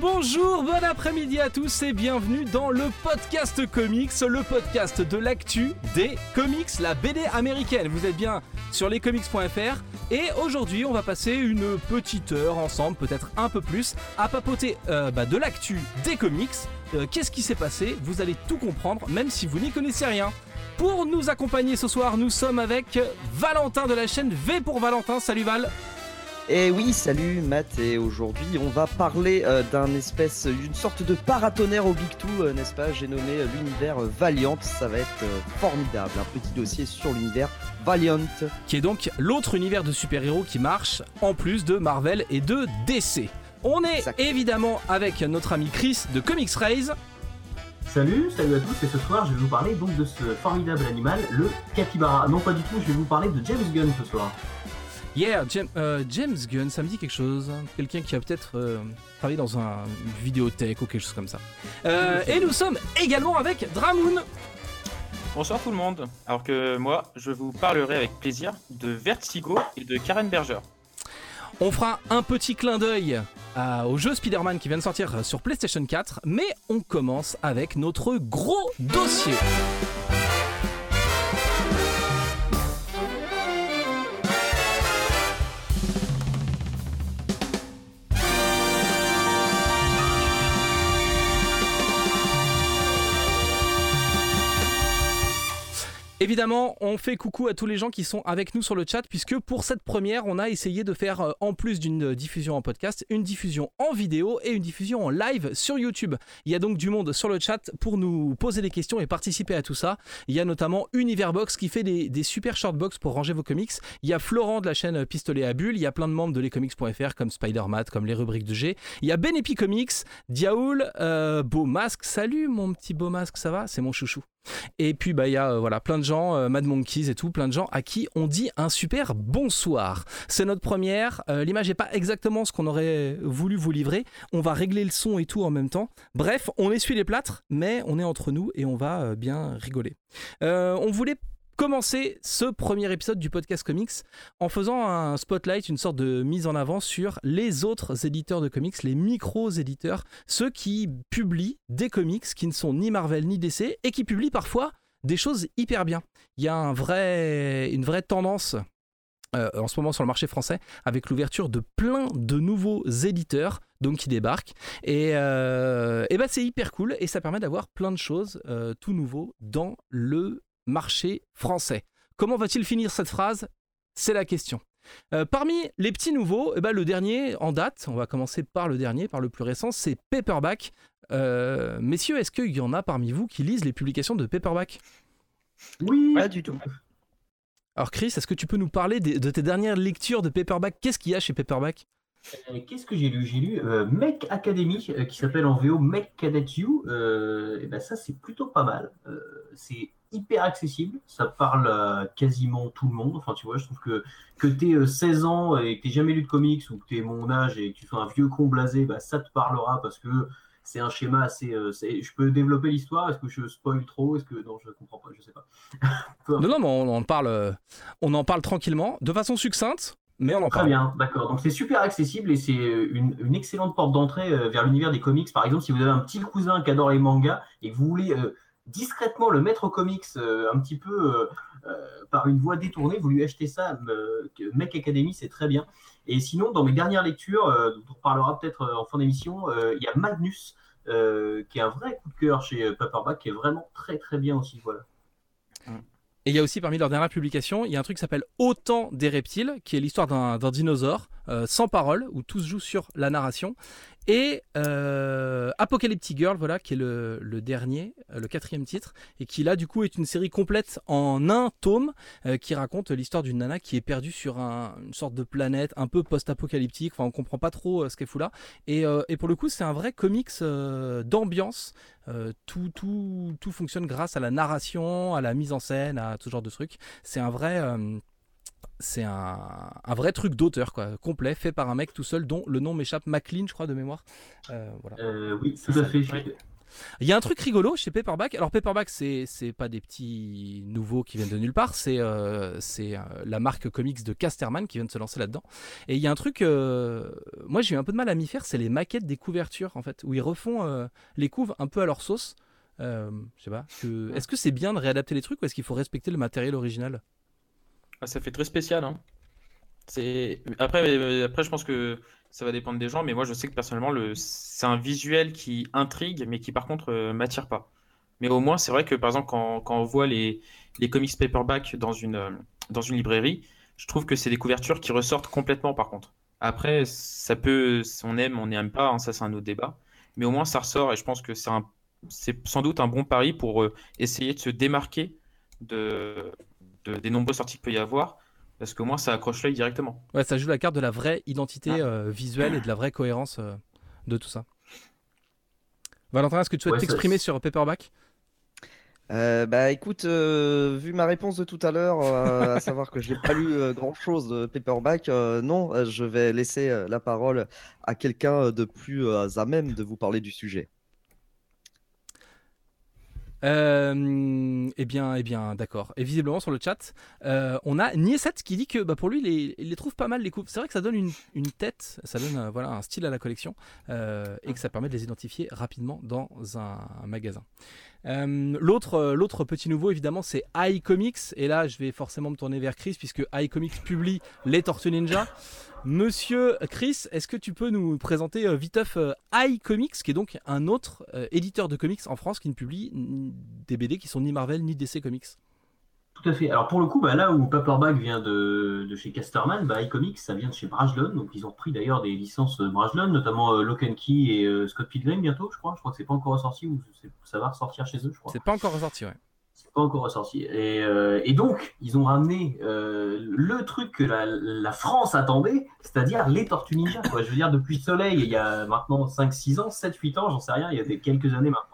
bonjour, bon après-midi à tous et bienvenue dans le podcast comics, le podcast de l'actu des comics, la BD américaine. Vous êtes bien sur lescomics.fr et aujourd'hui on va passer une petite heure ensemble, peut-être un peu plus, à papoter euh, bah, de l'actu des comics. Euh, Qu'est-ce qui s'est passé? Vous allez tout comprendre, même si vous n'y connaissez rien. Pour nous accompagner ce soir, nous sommes avec Valentin de la chaîne V pour Valentin. Salut Val Et oui, salut Matt, et aujourd'hui on va parler euh, d'un espèce, d'une sorte de paratonnerre au Big Two, euh, n'est-ce pas? J'ai nommé euh, l'univers euh, Valiant, ça va être euh, formidable, un petit dossier sur l'univers Valiant. qui est donc l'autre univers de super-héros qui marche en plus de Marvel et de DC. On est évidemment avec notre ami Chris de Comics Raise. Salut, salut à tous et ce soir je vais vous parler donc de ce formidable animal, le capybara. Non pas du tout, je vais vous parler de James Gunn ce soir. Yeah, James, euh, James Gunn, ça me dit quelque chose. Quelqu'un qui a peut-être euh, travaillé dans un, une vidéothèque ou quelque chose comme ça. Euh, et nous sommes également avec Dramoon. Bonsoir tout le monde. Alors que moi, je vous parlerai avec plaisir de Vertigo et de Karen Berger. On fera un petit clin d'œil au jeu Spider-Man qui vient de sortir sur PlayStation 4, mais on commence avec notre gros dossier. Évidemment, on fait coucou à tous les gens qui sont avec nous sur le chat, puisque pour cette première, on a essayé de faire, euh, en plus d'une diffusion en podcast, une diffusion en vidéo et une diffusion en live sur YouTube. Il y a donc du monde sur le chat pour nous poser des questions et participer à tout ça. Il y a notamment Univerbox qui fait des, des super shortbox pour ranger vos comics. Il y a Florent de la chaîne Pistolet à Bulle. Il y a plein de membres de lescomics.fr comme Spider-Man, comme les rubriques de G. Il y a Benepi Comics, Diaoul, euh, Beau Masque. Salut mon petit Beau Masque, ça va? C'est mon chouchou. Et puis bah il y a euh, voilà plein de gens, euh, Mad Monkeys et tout, plein de gens à qui on dit un super bonsoir. C'est notre première. euh, L'image n'est pas exactement ce qu'on aurait voulu vous livrer. On va régler le son et tout en même temps. Bref, on essuie les plâtres, mais on est entre nous et on va bien rigoler. On voulait commencer ce premier épisode du podcast comics en faisant un spotlight, une sorte de mise en avant sur les autres éditeurs de comics, les micros-éditeurs, ceux qui publient des comics qui ne sont ni Marvel ni DC et qui publient parfois des choses hyper bien. Il y a une vraie tendance euh, en ce moment sur le marché français avec l'ouverture de plein de nouveaux éditeurs donc qui débarquent et, euh, ben c'est hyper cool et ça permet d'avoir plein de choses euh, tout nouveau dans le marché français. Comment va-t-il finir cette phrase? C'est la question. Euh, parmi les petits nouveaux, eh ben, le dernier en date, on va commencer par le dernier, par le plus récent, c'est Paperback. Euh, messieurs, est-ce qu'il y en a parmi vous qui lisent les publications de Paperback? Oui, Pas du tout. Alors Chris, est-ce que tu peux nous parler des- de tes dernières lectures de Paperback? Qu'est-ce qu'il y a chez Paperback? Euh, Qu'est-ce que j'ai lu? J'ai lu euh, Mech Academy, euh, qui s'appelle en VO Mech Cadet You. Euh, et ben ça, c'est plutôt pas mal. Euh, c'est hyper accessible. Ça parle à quasiment tout le monde. Enfin, tu vois, je trouve que que tu aies 16 ans et que tu jamais lu de comics ou que tu es mon âge et que tu sois un vieux con blasé, bah, ça te parlera parce que c'est un schéma assez. euh, je peux développer l'histoire. Est-ce que je spoil trop? Est-ce que non, je comprends pas. Je sais pas. Non, non, mais on en parle, euh, on en parle tranquillement, de façon succincte, mais on en Très bien, d'accord. Donc c'est super accessible et c'est une, une excellente porte d'entrée euh, vers l'univers des comics. Par exemple, si vous avez un petit cousin qui adore les mangas et que vous voulez euh, discrètement le mettre aux comics euh, un petit peu euh, euh, par une voie détournée, vous lui achetez ça. euh, Mech Academy, c'est très bien. Et sinon, dans mes dernières lectures, euh, dont on reparlera peut-être euh, en fin d'émission, euh, il y a Magnus, euh, qui est un vrai coup de cœur chez euh, Paperback, qui est vraiment très très bien aussi. Voilà. Et il y a aussi parmi leurs dernières publications, il y a un truc qui s'appelle Autant des reptiles, qui est l'histoire d'un dinosaure euh, sans parole, où tout se joue sur la narration. Et euh, Apocalyptic Girl, voilà, qui est le, dernier, euh, le quatrième titre, et qui là du coup est une série complète en un tome, euh, qui raconte l'histoire d'une nana qui est perdue sur un- une sorte de planète un peu post-apocalyptique. Enfin, on comprend pas trop ce qu'elle fout là. Et, pour le coup, c'est un vrai comics d'ambiance. Tout, tout, tout fonctionne grâce à la narration, à la mise en scène, à tout genre de trucs. C'est un vrai, c'est un, un vrai truc d'auteur, quoi, complet, fait par un mec tout seul, dont le nom m'échappe, McLean, je crois, de mémoire. Euh, voilà. Euh, oui, tout à fait. Il y a un truc rigolo chez Paperback. Alors Paperback, c'est c'est pas des petits nouveaux qui viennent de nulle part. C'est euh, c'est la marque comics de Casterman qui vient de se lancer là-dedans. Et il y a un truc, moi j'ai eu un peu de mal à m'y faire, c'est les maquettes des couvertures en fait, où ils refont les couves un peu à leur sauce. Je sais pas. que- Est-ce que c'est bien de réadapter les trucs ou est-ce qu'il faut respecter le matériel original? Ah, ça fait très spécial. Hein. Après, après, je pense que ça va dépendre des gens, mais moi, je sais que personnellement, le... c'est un visuel qui intrigue, mais qui par contre euh, m'attire pas. Mais au moins, c'est vrai que par exemple, quand, quand on voit les, les comics paperback dans une, euh, dans une librairie, je trouve que c'est des couvertures qui ressortent complètement par contre. Après, ça peut, on aime, on n'aime pas, hein, ça c'est un autre débat. Mais au moins, ça ressort et je pense que c'est un, c'est sans doute un bon pari pour euh, essayer de se démarquer de, de- des nombreuses sorties qu'il peut y avoir, parce qu'au moins, ça accroche l'œil directement. Ouais, ça joue la carte de la vraie identité Ah. euh, visuelle et de la vraie cohérence euh, de tout ça. Valentin, est-ce que tu souhaites Ouais, t'exprimer sur Paperback? Euh, bah écoute, euh, vu ma réponse de tout à l'heure, euh, à savoir que je n'ai pas lu grand chose de Paperback, euh, non, je vais laisser euh, la parole à quelqu'un de plus euh, à même de vous parler du sujet. Euh, eh bien, eh bien, d'accord. Et visiblement sur le chat, euh, on a Nieset qui dit que bah, pour lui, il les, trouve pas mal les coupes. C'est vrai que ça donne une, tête, ça donne euh, voilà un style à la collection et que ça permet de les identifier rapidement dans un magasin. Euh, l'autre, euh, l'autre petit nouveau évidemment, c'est iComics. Et là, je vais forcément me tourner vers Chris puisque iComics publie les Tortues Ninja. Monsieur Chris, est-ce que tu peux nous présenter euh, viteuf iComics, qui est donc un autre éditeur de comics en France qui ne publie des BD qui sont ni Marvel ni DC Comics? Tout à fait. Alors pour le coup, bah, là où Paperback vient de, de chez Casterman, bah, iComics, ça vient de chez Brajlon. Donc ils ont repris d'ailleurs des licences euh, Brajlon, notamment euh, Lock and Key et euh, Scott Pilgrim bientôt, je crois. Je crois que c'est pas encore ressorti ou ça va ressortir chez eux, je crois. C'est pas encore ressorti, ouais. C'est pas encore ressorti. Et, euh, et donc, ils ont ramené le truc que la, la France attendait, c'est-à-dire les Tortues Ninja. Quoi. Je veux dire, depuis Soleil, il y a maintenant 5-6 ans, 7-8 ans, j'en sais rien, il y a des- quelques années maintenant.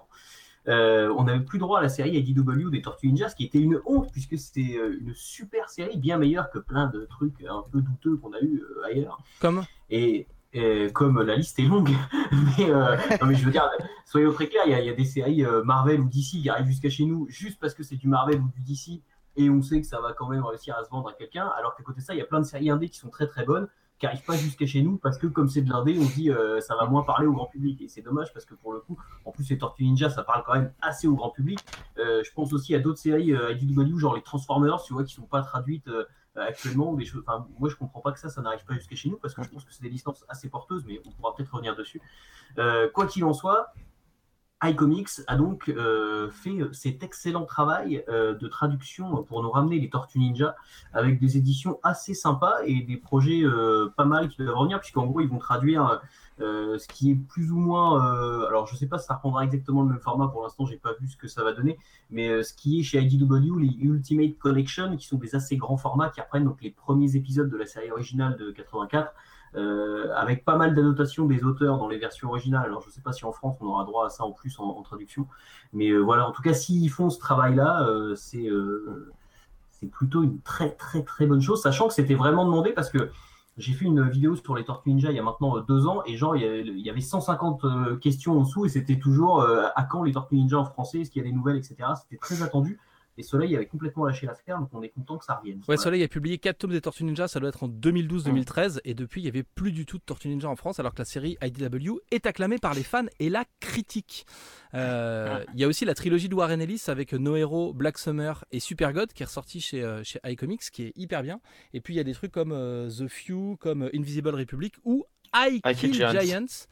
Euh, on n'avait plus droit à la série IDW des Tortues Ninja, ce qui était une honte, puisque c'était euh, une super série, bien meilleure que plein de trucs un peu douteux qu'on a eu euh, ailleurs. Comme? Et, et comme la liste est longue, mais, euh, non, mais je veux dire, soyons très clairs, il y, y a des séries Marvel ou DC qui arrivent jusqu'à chez nous juste parce que c'est du Marvel ou du DC et on sait que ça va quand même réussir à se vendre à quelqu'un, alors qu'à côté de ça, il y a plein de séries indées qui sont très très bonnes qui n'arrivent pas jusqu'à chez nous parce que comme c'est de l'indé, on dit euh, ça va moins parler au grand public et c'est dommage parce que pour le coup, en plus les Tortues Ninja, ça parle quand même assez au grand public. Euh, je pense aussi à d'autres séries euh, IDW, genre les Transformers, tu vois, qui sont pas traduites euh, actuellement ou des moi, je comprends pas que ça, ça n'arrive pas jusqu'à chez nous parce que je pense que c'est des licences assez porteuses, mais on pourra peut-être revenir dessus. Euh, quoi qu'il en soit, iComics a donc euh, fait cet excellent travail euh, de traduction pour nous ramener les Tortues Ninja avec des éditions assez sympas et des projets euh, pas mal qui doivent revenir, puisqu'en gros, ils vont traduire euh, ce qui est plus ou moins. euh, alors, je sais pas si ça reprendra exactement le même format pour l'instant, j'ai pas vu ce que ça va donner, mais euh, ce qui est chez IDW, les Ultimate Collection, qui sont des assez grands formats qui reprennent donc les premiers épisodes de la série originale de 84. Euh, avec pas mal d'annotations des auteurs dans les versions originales. Alors, je ne sais pas si en France on aura droit à ça en plus en, traduction, mais euh, voilà. En tout cas, s'ils font ce travail-là, euh, c'est c'est plutôt une très très très bonne chose, sachant que c'était vraiment demandé parce que j'ai fait une vidéo sur les Tortues Ninja il y a maintenant deux ans et genre il y avait, il y avait 150 euh, questions en dessous et c'était toujours à quand les Tortues Ninja en français, est-ce qu'il y a des nouvelles, etc. C'était très attendu. Et Soleil avait complètement lâché l'affaire, donc on est content que ça revienne. Ouais, Voilà. Soleil a publié 4 tomes des Tortues Ninja, ça doit être en 2012-2013, et depuis, il n'y avait plus du tout de Tortues Ninja en France, alors que la série IDW est acclamée par les fans et la critique. Euh, Il y a aussi la trilogie de Warren Ellis avec No Hero, Black Summer et Super God qui est ressorti chez, euh, chez iComics, qui est hyper bien. Et puis il y a des trucs comme euh, The Few, comme Invisible Republic ou I I Kill Kill Giants. Giants.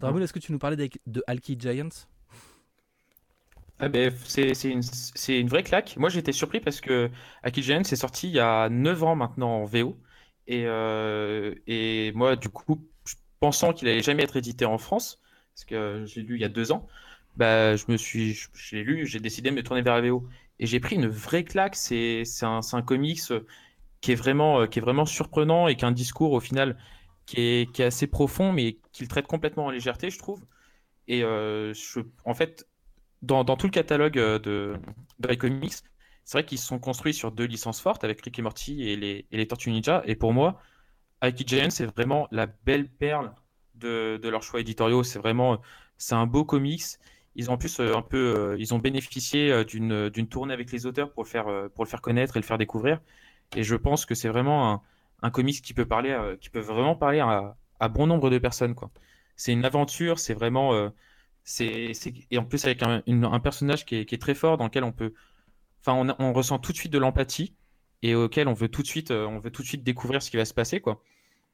Dramoun, est-ce que tu nous parlais de, de I Kill Giants? Ah ben, c'est une, une vraie claque. Moi, j'étais surpris parce que Akil Giant c'est sorti il y a 9 ans maintenant en VO. Et, euh, et moi, du coup, pensant qu'il allait jamais être édité en France, parce que j'ai lu il y a deux ans, bah, je me suis, l'ai lu, j'ai décidé de me tourner vers la VO. Et j'ai pris une vraie claque. C'est un, un comics qui est vraiment, euh, qui est vraiment surprenant et qui a un discours au final qui est, qui est assez profond, mais qui le traite complètement en légèreté, je trouve. Et euh, je, en fait, dans, tout le catalogue euh, de, de iComics, c'est vrai qu'ils se sont construits sur deux licences fortes avec Rick et Morty et les, et Tortues Ninja. Et pour moi, Ike Giant, c'est vraiment la belle perle de, de leurs choix éditoriaux. C'est vraiment, c'est un beau comics ils ont en plus un peu, ils ont bénéficié d'une d'une tournée avec les auteurs pour le faire pour le faire connaître et le faire découvrir. Et je pense que c'est vraiment un, un comics qui peut parler, qui peut vraiment parler à, à bon nombre de personnes quoi. C'est une aventure, c'est vraiment c'est et en plus avec un, un personnage qui est, qui est, très fort dans lequel on peut, enfin on, on ressent tout de suite de l'empathie et auquel on veut tout de suite, on veut tout de suite découvrir ce qui va se passer quoi.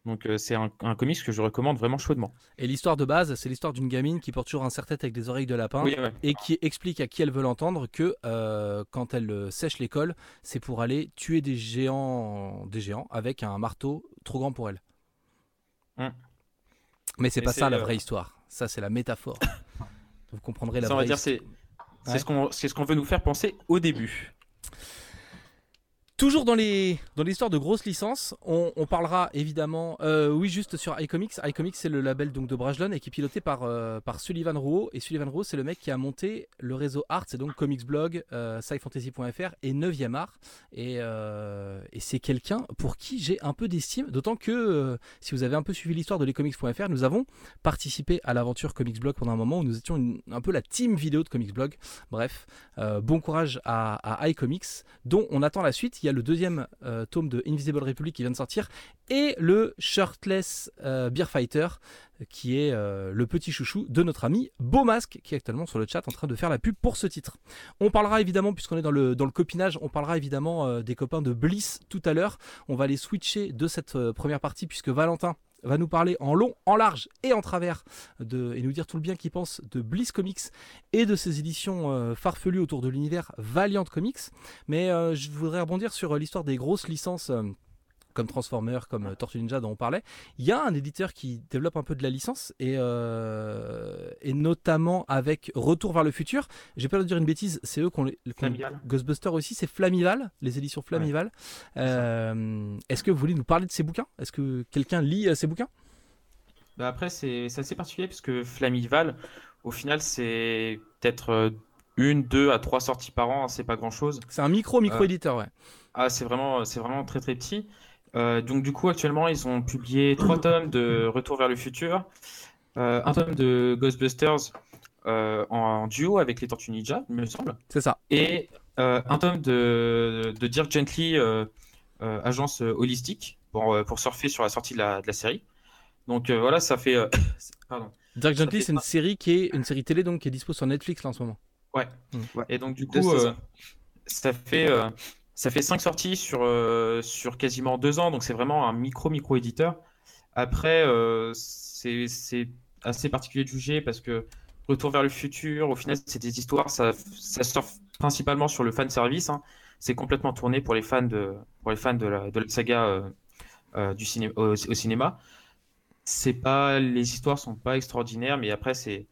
Donc euh, c'est un, un, comics que je recommande vraiment chaudement. Et l'histoire de base, c'est l'histoire d'une gamine qui porte toujours un serre-tête avec des oreilles de lapin et qui explique à qui elle veut l'entendre que euh, quand elle euh, sèche l'école, c'est pour aller tuer des géants, des géants avec un marteau trop grand pour elle. Hum. Mais c'est pas ça la vraie histoire. Ça c'est la métaphore. Vous comprendrez la ça, vraie. On va dire c'est c'est ce qu'on veut nous faire penser au début. Toujours dans l'histoire de grosses licences, on, parlera évidemment, euh, oui juste sur iComics. iComics c'est le label donc de Brajlon et qui est piloté par euh, Sullivan Rouault et Sullivan Rouault c'est le mec qui a monté le réseau Art, c'est donc Comics Blog, euh, scifantasy.fr et 9e Art et, euh, et c'est quelqu'un pour qui j'ai un peu d'estime, d'autant que si vous avez un peu suivi l'histoire de lescomics.fr, nous avons participé à l'aventure Comics Blog pendant un moment où nous étions un peu la team vidéo de Comics Blog. Bref, bon courage à, à iComics dont on attend la suite. Y a le deuxième euh, tome de Invisible Republic qui vient de sortir et le Shirtless euh, Beer Fighter qui est euh, le petit chouchou de notre ami Beaumasque qui est actuellement sur le chat en train de faire la pub pour ce titre. On parlera évidemment, puisqu'on est dans le, dans le copinage, on parlera évidemment des copains de Bliss tout à l'heure. On va les switcher de cette première partie puisque Valentin va nous parler en long, en large et en travers de, et nous dire tout le bien qu'il pense de Bliss Comics et de ses éditions euh, farfelues autour de l'univers Valiant Comics. Mais euh, je voudrais rebondir sur euh, l'histoire des grosses licences. Comme Transformers, comme Tortue Ninja dont on parlait, il y a un éditeur qui développe un peu de la licence et, euh, et notamment avec Retour vers le futur. J'ai peur de dire une bêtise, c'est eux qui ont les Ghostbusters aussi, c'est Flamival, les éditions Flamival. Ouais, euh, Est-ce que vous voulez nous parler de ces bouquins? Est-ce que quelqu'un lit euh, ces bouquins? Bah Après, c'est assez particulier parce que Flamival, au final, c'est peut-être une, deux à trois sorties par an, c'est pas grand chose. C'est un micro micro éditeur, ouais. Ah, c'est vraiment, c'est vraiment très très petit. Euh, donc du coup actuellement ils ont publié trois tomes de Retour vers le futur, euh, un tome de Ghostbusters euh, en, en, duo avec les Tortues Ninja, il me semble. C'est ça. Et un tome de, de Dirk Gently, agence holistique, pour, pour surfer sur la sortie de la, de la série. Donc voilà, ça fait. pardon. Dirk Gently, c'est une série qui est une série télé donc qui est dispo sur Netflix là en ce moment. Ouais. Mmh. Et donc du coup, ça fait ça fait cinq sorties sur, euh, sur quasiment deux ans, donc c'est vraiment un micro-micro éditeur. Après, euh, c'est assez particulier de juger parce que Retour vers le futur, au final, c'est des histoires, ça, ça sort principalement sur le fan service. Hein. C'est complètement tourné pour les fans de, pour les fans de, la, de la saga euh, euh du ciné au, cinéma. Pas, les histoires sont pas extraordinaires, mais après, c'est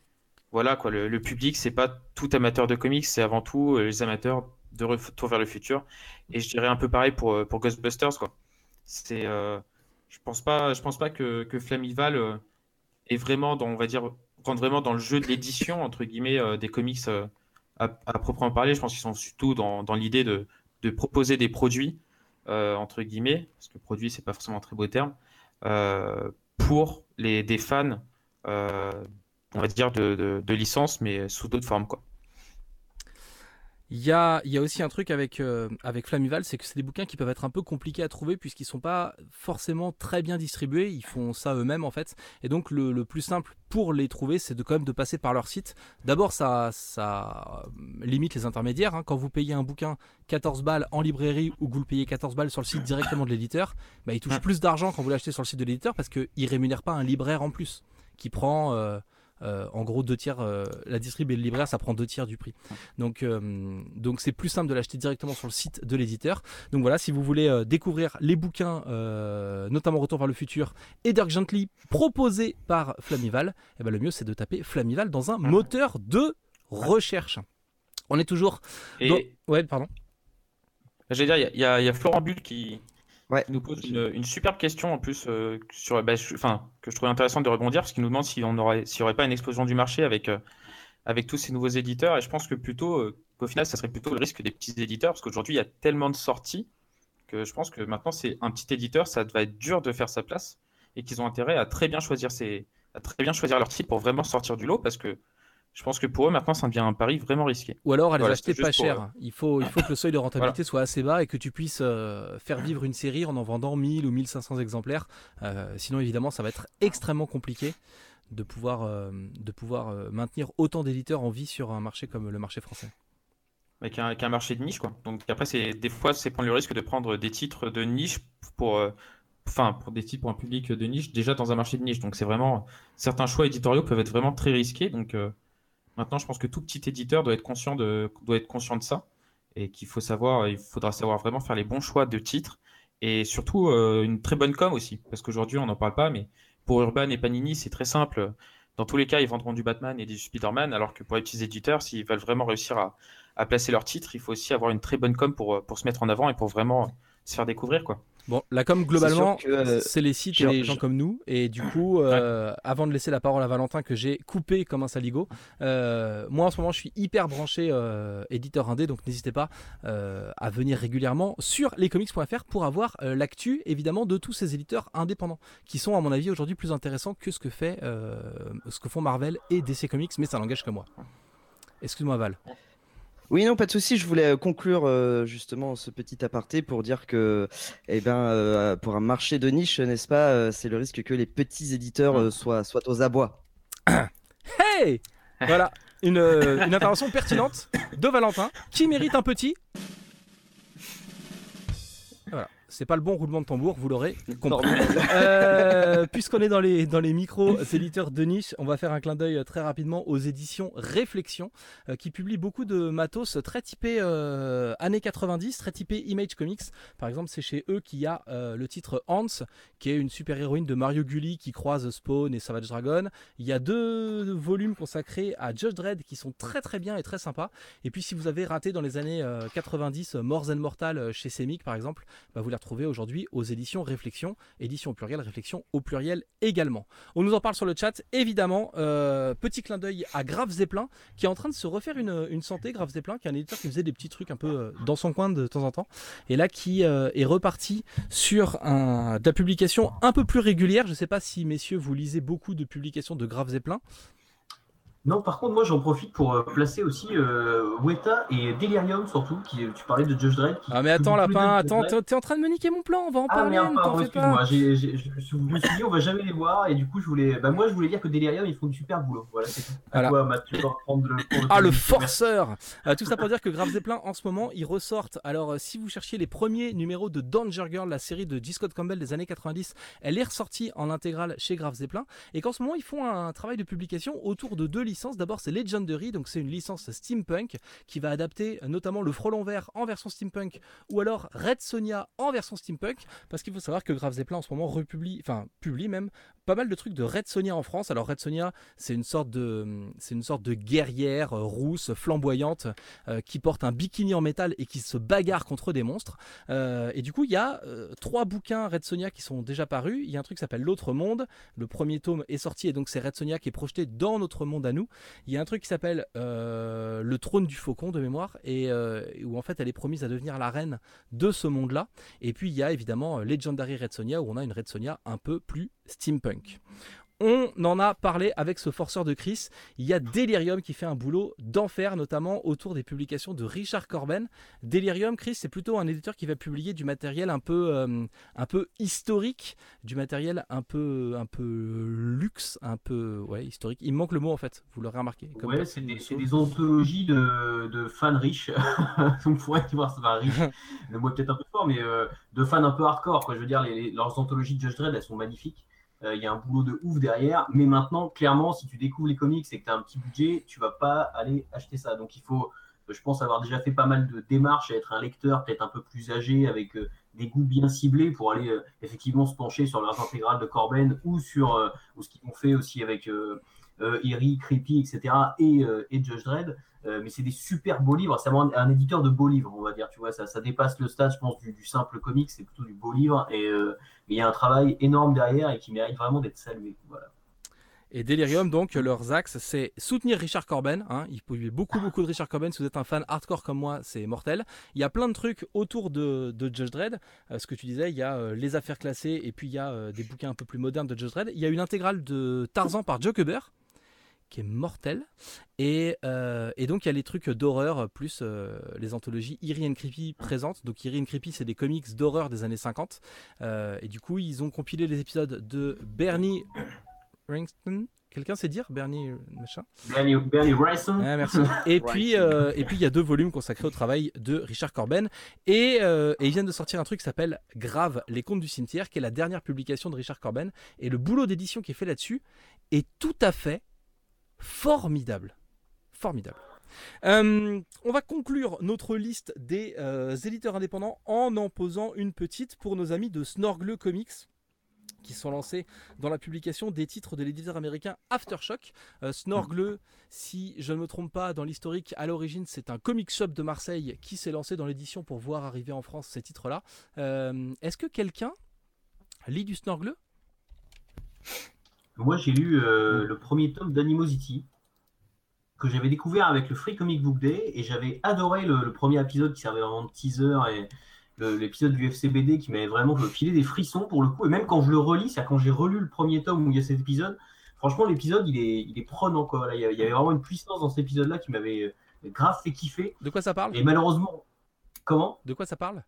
voilà quoi, le, le public, c'est pas tout amateur de comics, c'est avant tout les amateurs de Retour vers le futur. Et je dirais un peu pareil pour, euh, Ghostbusters. Quoi. Euh, je pense pense pas que, que Flamival euh, est vraiment dans, on va dire, rentre vraiment dans le jeu de l'édition entre guillemets euh, des comics euh, à, à, proprement parler. Je pense qu'ils sont surtout dans, dans l'idée de, de, proposer des produits entre guillemets, parce que produit c'est pas forcément un très beau terme, pour les des fans, on va dire de, de, de licence, mais sous d'autres formes quoi. Il y a, il y a aussi un truc avec, euh, avec Flamival, c'est que c'est des bouquins qui peuvent être un peu compliqués à trouver puisqu'ils sont pas forcément très bien distribués, ils font ça eux-mêmes en fait. Et donc le, le, plus simple pour les trouver, c'est de quand même de passer par leur site. D'abord, ça, ça limite les intermédiaires. Hein. Quand vous payez un bouquin 14 balles en librairie ou que vous le payez 14 balles sur le site directement de l'éditeur, bah, il touche plus d'argent quand vous l'achetez sur le site de l'éditeur parce qu'il rémunère pas un libraire en plus qui prend... Euh, euh, en gros, deux tiers, euh, la distrib et le libraire, ça prend deux tiers du prix. Donc, euh, donc c'est plus simple de l'acheter directement sur le site de l'éditeur. Donc voilà, si vous voulez découvrir les bouquins, notamment Retour vers le futur et Dirk Gently, proposés par Flamival, eh ben, le mieux c'est de taper Flamival dans un moteur de recherche. On est toujours. Et... Dans... Ouais, pardon. J'allais dire, il y, y, y, a Florent Bull qui, Ouais. Nous pose une, une, superbe question en plus euh, sur, bah, enfin, que je trouvais intéressante de rebondir parce qu'il nous demande s'il n'y aurait pas une explosion du marché avec, euh, avec tous ces nouveaux éditeurs. Et je pense que plutôt, euh, qu'au final, ça serait plutôt le risque des petits éditeurs parce qu'aujourd'hui, il y a tellement de sorties que je pense que maintenant, c'est un petit éditeur, ça va être dur de faire sa place et qu'ils ont intérêt à très bien choisir ses, à très bien choisir leur titre pour vraiment sortir du lot parce que Je pense que pour eux, maintenant, ça devient un pari vraiment risqué. Ou alors à les acheter pas cher. Il, faut, il faut que le seuil de rentabilité soit assez bas et que tu puisses euh, faire vivre une série en en vendant 1000 ou 1500 exemplaires. Euh, sinon, évidemment, ça va être extrêmement compliqué de pouvoir, euh, de pouvoir maintenir autant d'éditeurs en vie sur un marché comme le marché français. Avec un, un, marché de niche, quoi. Donc après, c'est des fois, c'est prendre le risque de prendre des titres de niche pour, enfin, pour des titres pour un public de niche déjà dans un marché de niche. Donc c'est vraiment certains choix éditoriaux peuvent être vraiment très risqués. Donc Maintenant, je pense que tout petit éditeur doit être conscient de, ça et qu'il faut savoir, il faudra savoir vraiment faire les bons choix de titres et surtout euh, une très bonne com aussi. Parce qu'aujourd'hui, on n'en parle pas, mais pour Urban et Panini, c'est très simple. Dans tous les cas, ils vendront du Batman et du Spider-Man, alors que pour les petits éditeurs, s'ils veulent vraiment réussir à, à placer leurs titres, il faut aussi avoir une très bonne com pour, pour se mettre en avant et pour vraiment se faire découvrir. quoi. Bon, la com globalement, euh, c'est les sites et les gens comme nous. Et du coup, euh, avant de laisser la parole à Valentin que j'ai coupé comme un saligo, euh, moi en ce moment je suis hyper branché éditeur indé, donc n'hésitez pas à venir régulièrement sur lescomics.fr pour avoir l'actu évidemment de tous ces éditeurs indépendants qui sont à mon avis aujourd'hui plus intéressants que ce que fait ce que font Marvel et DC Comics, mais ça n'engage que moi. Excuse-moi Val. Oui, non, pas de souci. Je voulais euh, conclure euh, justement ce petit aparté pour dire que, eh ben, euh, pour un marché de niche, n'est-ce pas, c'est le risque que les petits éditeurs soient, soient aux abois. Hey Voilà, une, une intervention pertinente de Valentin qui mérite un petit. C'est pas le bon roulement de tambour, vous l'aurez compris. Euh, puisqu'on est dans les, dans les micros éditeurs de niche, on va faire un clin d'œil très rapidement aux éditions Réflexion, euh, qui publient beaucoup de matos très typés euh, années 90, très typés Image Comics. Par exemple, c'est chez eux qu'il y a le titre Hans, qui est une super-héroïne de Mario Gulli qui croise Spawn et Savage Dragon. Il y a deux volumes consacrés à Judge Dredd qui sont très très bien et très sympas. Et puis si vous avez raté dans les années 90 More Than Mortal chez Semic par exemple, bah, vous les retrouvez aujourd'hui aux éditions Réflexion, édition au pluriel, Réflexion au pluriel également. On nous en parle sur le chat, évidemment. Euh, petit clin d'œil à Grave Zeppelin, qui est en train de se refaire une, santé. Grave Zeppelin, qui est un éditeur qui faisait des petits trucs un peu euh, dans son coin de temps en temps, et là qui euh, est reparti sur un, de la publication un peu plus régulière. Je ne sais pas si, messieurs, vous lisez beaucoup de publications de Grave Zeppelin. Non, par contre, moi j'en profite pour euh, placer aussi euh, Weta et Delirium surtout. Qui, tu parlais de Judge Dredd. ah, mais attends, lapin, attends, t'es en train de me niquer mon plan, on va en ah, parler. Ah, excuse-moi. Je me suis dit, on va jamais les voir, et du coup, je voulais. Bah, moi, je voulais dire que Delirium, ils font du super boulot. Voilà, c'est tout. Voilà. tu prendre le, ah, le forceur euh, Tout ça pour dire que Grave Zeppelin, en ce moment, ils ressortent. Alors, si vous cherchiez les premiers numéros de Danger Girl, la série de G. Scott Campbell des années 90, elle est ressortie en intégrale chez Grave Zeppelin, et qu'en ce moment, ils font un travail de publication autour de deux D'abord, c'est Legend Legendary, donc c'est une licence steampunk qui va adapter notamment le Frelon Vert en version steampunk ou alors Red Sonia en version steampunk, parce qu'il faut savoir que Grave Zeppelin en ce moment republie, enfin publie même pas mal de trucs de Red Sonia en France. Alors Red Sonia, c'est une sorte de, de guerrière euh, rousse, flamboyante, euh, qui porte un bikini en métal et qui se bagarre contre des monstres. Euh, et du coup, il y a trois bouquins Red Sonia qui sont déjà parus. Il y a un truc qui s'appelle L'autre monde. Le premier tome est sorti et donc c'est Red Sonia qui est projeté dans notre monde à nous. Il y a un truc qui s'appelle Le trône du faucon de mémoire et où en fait elle est promise à devenir la reine de ce monde-là. Et puis il y a évidemment Legendary Red Sonia où on a une Red Sonia un peu plus steampunk. On en a parlé avec ce forceur de Chris. Il y a Delirium qui fait un boulot d'enfer, notamment autour des publications de Richard Corben. Delirium, Chris, c'est plutôt un éditeur qui va publier du matériel un peu, euh, un peu historique, du matériel un peu, un peu luxe, un peu ouais, historique. Il me manque le mot en fait, vous l'aurez remarqué. ouais, c'est des, anthologies de, fans riches. On pourrait voir ça riche. le mot peut-être un peu fort, mais euh, de fans un peu hardcore. Quoi. Je veux dire, leurs anthologies de Judge Dredd, elles sont magnifiques. Euh, il y a un boulot de ouf derrière. Mais maintenant, clairement, si tu découvres les comics et que tu as un petit budget, tu vas pas aller acheter ça. Donc il faut, euh, je pense, avoir déjà fait pas mal de démarches être un lecteur peut-être un peu plus âgé avec euh, des goûts bien ciblés pour aller effectivement se pencher sur leurs intégrales de Corben ou sur ou ce qu'ils ont fait aussi avec Eerie, Creepy, etc. et, et Judge Dredd. Euh, mais c'est des super beaux livres. C'est un, éditeur de beaux livres, on va dire. Tu vois, ça, ça dépasse le stade, je pense, du, simple comic. C'est plutôt du beau livre. Et euh, il y a un travail énorme derrière et qui mérite vraiment d'être salué. Voilà. Et Delirium, donc, leurs axes, c'est soutenir Richard Corben. Hein. Il y beaucoup, beaucoup de Richard Corben. Si vous êtes un fan hardcore comme moi, c'est mortel. Il y a plein de trucs autour de, de Judge Dredd. Euh, ce que tu disais, il y a les affaires classées et puis il y a des bouquins un peu plus modernes de Judge Dredd. Il y a une intégrale de Tarzan par Joe Kubert qui est mortel. Et, euh, et donc il y a les trucs d'horreur plus euh, les anthologies Eerie and Creepy présentes. Donc Eerie and Creepy, c'est des comics d'horreur des années 50. Euh, et du coup, ils ont compilé les épisodes de Bernie Ringston. Quelqu'un sait dire Bernie machin? Bernie, Bernie. Ah, merci. Et puis, et puis il y a deux volumes consacrés au travail de Richard Corben. Et, et ils viennent de sortir un truc qui s'appelle Grave, les contes du cimetière, qui est la dernière publication de Richard Corben. Et le boulot d'édition qui est fait là-dessus est tout à fait formidable. Formidable. Euh, on va conclure notre liste des euh, éditeurs indépendants en en posant une petite pour nos amis de Snorgle Comics qui sont lancés dans la publication des titres de l'éditeur américain Aftershock. Euh, Snorgle, si je ne me trompe pas, dans l'historique, à l'origine, c'est un comic shop de Marseille qui s'est lancé dans l'édition pour voir arriver en France ces titres-là. Est-ce que quelqu'un lit du Snorgle? Moi, j'ai lu euh, le premier tome d'Animosity que j'avais découvert avec le Free Comic Book Day et j'avais adoré le, le premier épisode qui servait vraiment de teaser et l'épisode du FCBD qui m'avait vraiment filé des frissons pour le coup. Et même quand je le relis, c'est-à-dire quand j'ai relu le premier tome où il y a cet épisode, franchement, l'épisode il est, il est prenant. Quoi. Voilà, il, y avait, vraiment une puissance dans cet épisode-là qui m'avait euh, grave fait kiffer. De quoi ça parle? Et malheureusement, comment? De quoi ça parle?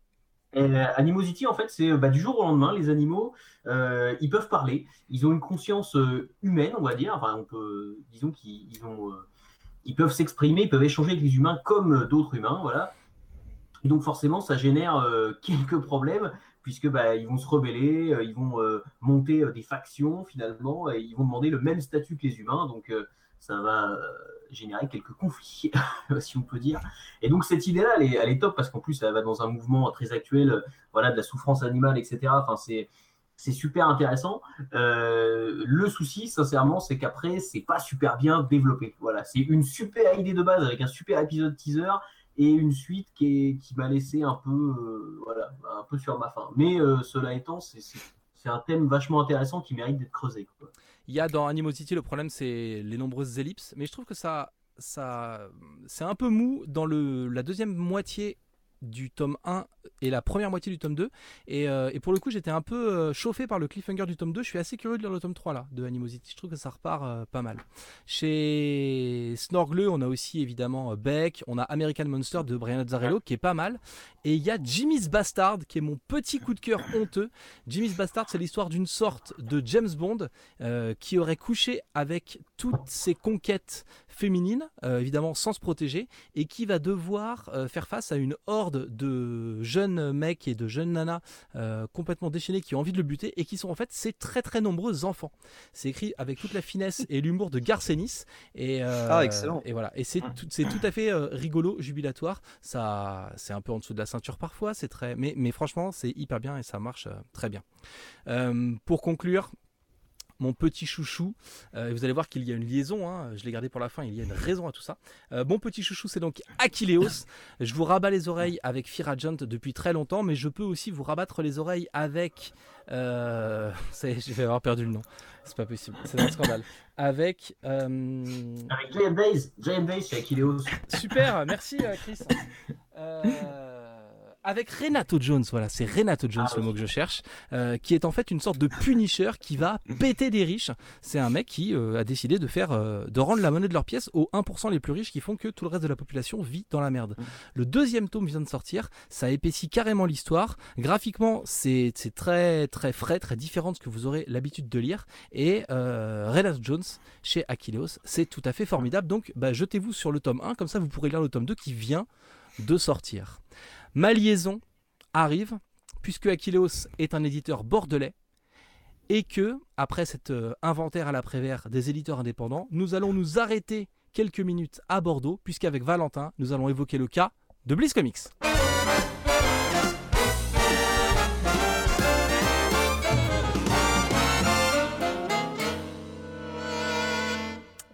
Euh, Animosity, en fait, c'est euh, bah, du jour au lendemain, les animaux, euh, ils peuvent parler, ils ont une conscience humaine, on va dire. Enfin, on peut, disons qu'ils ils ont, ils peuvent s'exprimer, ils peuvent échanger avec les humains comme d'autres humains, voilà. Et donc forcément, ça génère quelques problèmes puisque bah, ils vont se rebeller, ils vont monter des factions finalement, et ils vont demander le même statut que les humains. Donc ça va euh, générer quelques conflits, si on peut dire. Et donc cette idée-là, elle est, top parce qu'en plus, elle va dans un mouvement très actuel, euh, voilà, de la souffrance animale, etc. Enfin, c'est super intéressant. Euh, le souci, sincèrement, c'est qu'après, c'est pas super bien développé. Voilà, c'est une super idée de base avec un super épisode teaser et une suite qui, m'a laissé un peu, voilà, un peu sur ma faim. Mais cela étant, c'est, un thème vachement intéressant qui mérite d'être creusé. Il y a dans Animosity le problème c'est les nombreuses ellipses, mais je trouve que ça, ça c'est un peu mou dans la deuxième moitié du tome 1 et la première moitié du tome 2 et, euh, et pour le coup j'étais un peu euh, chauffé par le cliffhanger du tome 2 je suis assez curieux de lire le tome 3 là de Animosity. Je trouve que ça repart euh, pas mal. Chez Snorgle on a aussi évidemment Beck. On a American Monster de Brian Azzarello qui est pas mal. Et il y a Jimmy's Bastard qui est mon petit coup de cœur honteux. Jimmy's Bastard c'est l'histoire d'une sorte de James Bond qui aurait couché avec toutes ses conquêtes féminines, évidemment sans se protéger, et qui va devoir faire face à une horde de jeunes mecs et de jeunes nanas euh, complètement déchaînés qui ont envie de le buter et qui sont en fait ses très très nombreux enfants. C'est écrit avec toute la finesse et l'humour de Garcenis. Et, euh, Ah, excellent. Et voilà, et c'est tout, c'est tout à fait euh, rigolo, jubilatoire. Ça, c'est un peu en dessous de la ceinture parfois, c'est très, mais, mais franchement, c'est hyper bien et ça marche euh, très bien. Euh, pour conclure, mon petit chouchou. Euh, vous allez voir qu'il y a une liaison, hein, je l'ai gardé pour la fin, il y a une raison à tout ça. Euh, mon petit chouchou, c'est donc Achilleos. je vous rabats les oreilles avec Fear Agent depuis très longtemps, mais je peux aussi vous rabattre les oreilles avec. Euh, je vais avoir perdu le nom. C'est pas possible, c'est un scandale. Avec. euh, Avec Giant Days, Giant Days chez Achilleos. Super, merci euh, Chris. Euh, avec Renato Jones, voilà, c'est Renato Jones Ah le mot que je cherche, euh, qui est en fait une sorte de punisher qui va péter des riches. C'est un mec qui euh, a décidé de faire, euh, de rendre la monnaie de leur pièce aux 1% les plus riches qui font que tout le reste de la population vit dans la merde. Le deuxième tome vient de sortir, ça épaissit carrément l'histoire. Graphiquement, c'est très très frais, très différent de ce que vous aurez l'habitude de lire. Et Renato Jones chez Achilleos, c'est tout à fait formidable. Donc, bah, jetez-vous sur le tome 1, comme ça vous pourrez lire le tome 2 qui vient de sortir. Ma liaison arrive, puisque Achilleos est un éditeur bordelais, et que, après cet euh, inventaire à l'après-vert des éditeurs indépendants, nous allons nous arrêter quelques minutes à Bordeaux, puisqu'avec Valentin, nous allons évoquer le cas de Bliss Comics.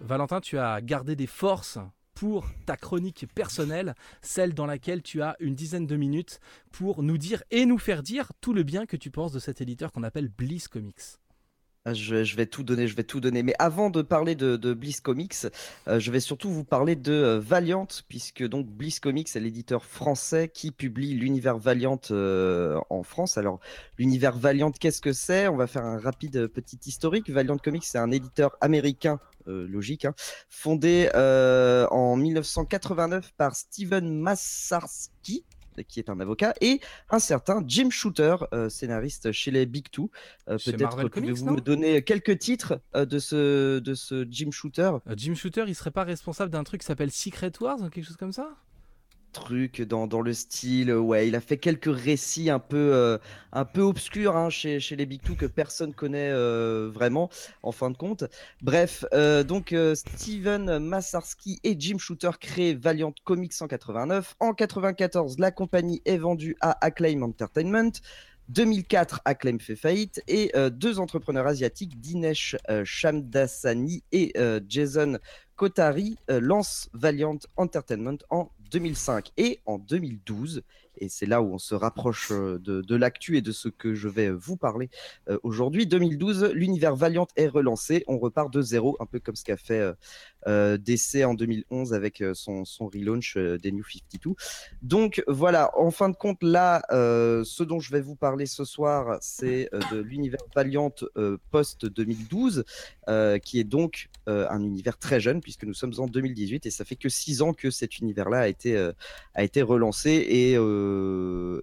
Valentin, tu as gardé des forces pour ta chronique personnelle, celle dans laquelle tu as une dizaine de minutes pour nous dire et nous faire dire tout le bien que tu penses de cet éditeur qu'on appelle Bliss Comics. Ah, je, vais tout donner, je vais tout donner. Mais avant de parler de, Bliss Comics, euh, je vais surtout vous parler de euh, Valiant, puisque donc Bliss Comics est l'éditeur français qui publie l'univers Valiant euh, en France. Alors, l'univers Valiant, qu'est-ce que c'est? On va faire un rapide petit historique. Valiant Comics, c'est un éditeur américain logique, hein, fondé en 1989 par Steven Massarski, qui est un avocat, et un certain Jim Shooter, euh, scénariste chez les Big Two. Euh, peut-être pouvez-vous me donner quelques titres euh, de, ce, de ce Jim Shooter. Jim Shooter, il serait pas responsable d'un truc qui s'appelle Secret Wars ou quelque chose comme ça? Truc dans, dans, le style. Ouais, il a fait quelques récits un peu, euh, un peu obscurs hein, chez, les Big Two que personne connaît euh, vraiment, en fin de compte. Bref, euh, donc Steven Massarski et Jim Shooter créent Valiant Comics 189. En 94, la compagnie est vendue à Acclaim Entertainment. 2004, Acclaim fait faillite et deux entrepreneurs asiatiques, Dinesh Shamdasani et Jason Kotari, lancent Valiant Entertainment en 2005 et en 2012 et c'est là où on se rapproche euh, de, l'actu et de ce que je vais vous parler euh, aujourd'hui. 2012, l'univers Valiant est relancé, on repart de zéro, un peu comme ce qu'a fait euh, DC en 2011 avec son, son relaunch des New 52. Donc voilà, en fin de compte, là, ce dont je vais vous parler ce soir, c'est de l'univers Valiant post-2012, qui est donc un univers très jeune, puisque nous sommes en 2018, et ça fait que six ans que cet univers-là a été, a été relancé, et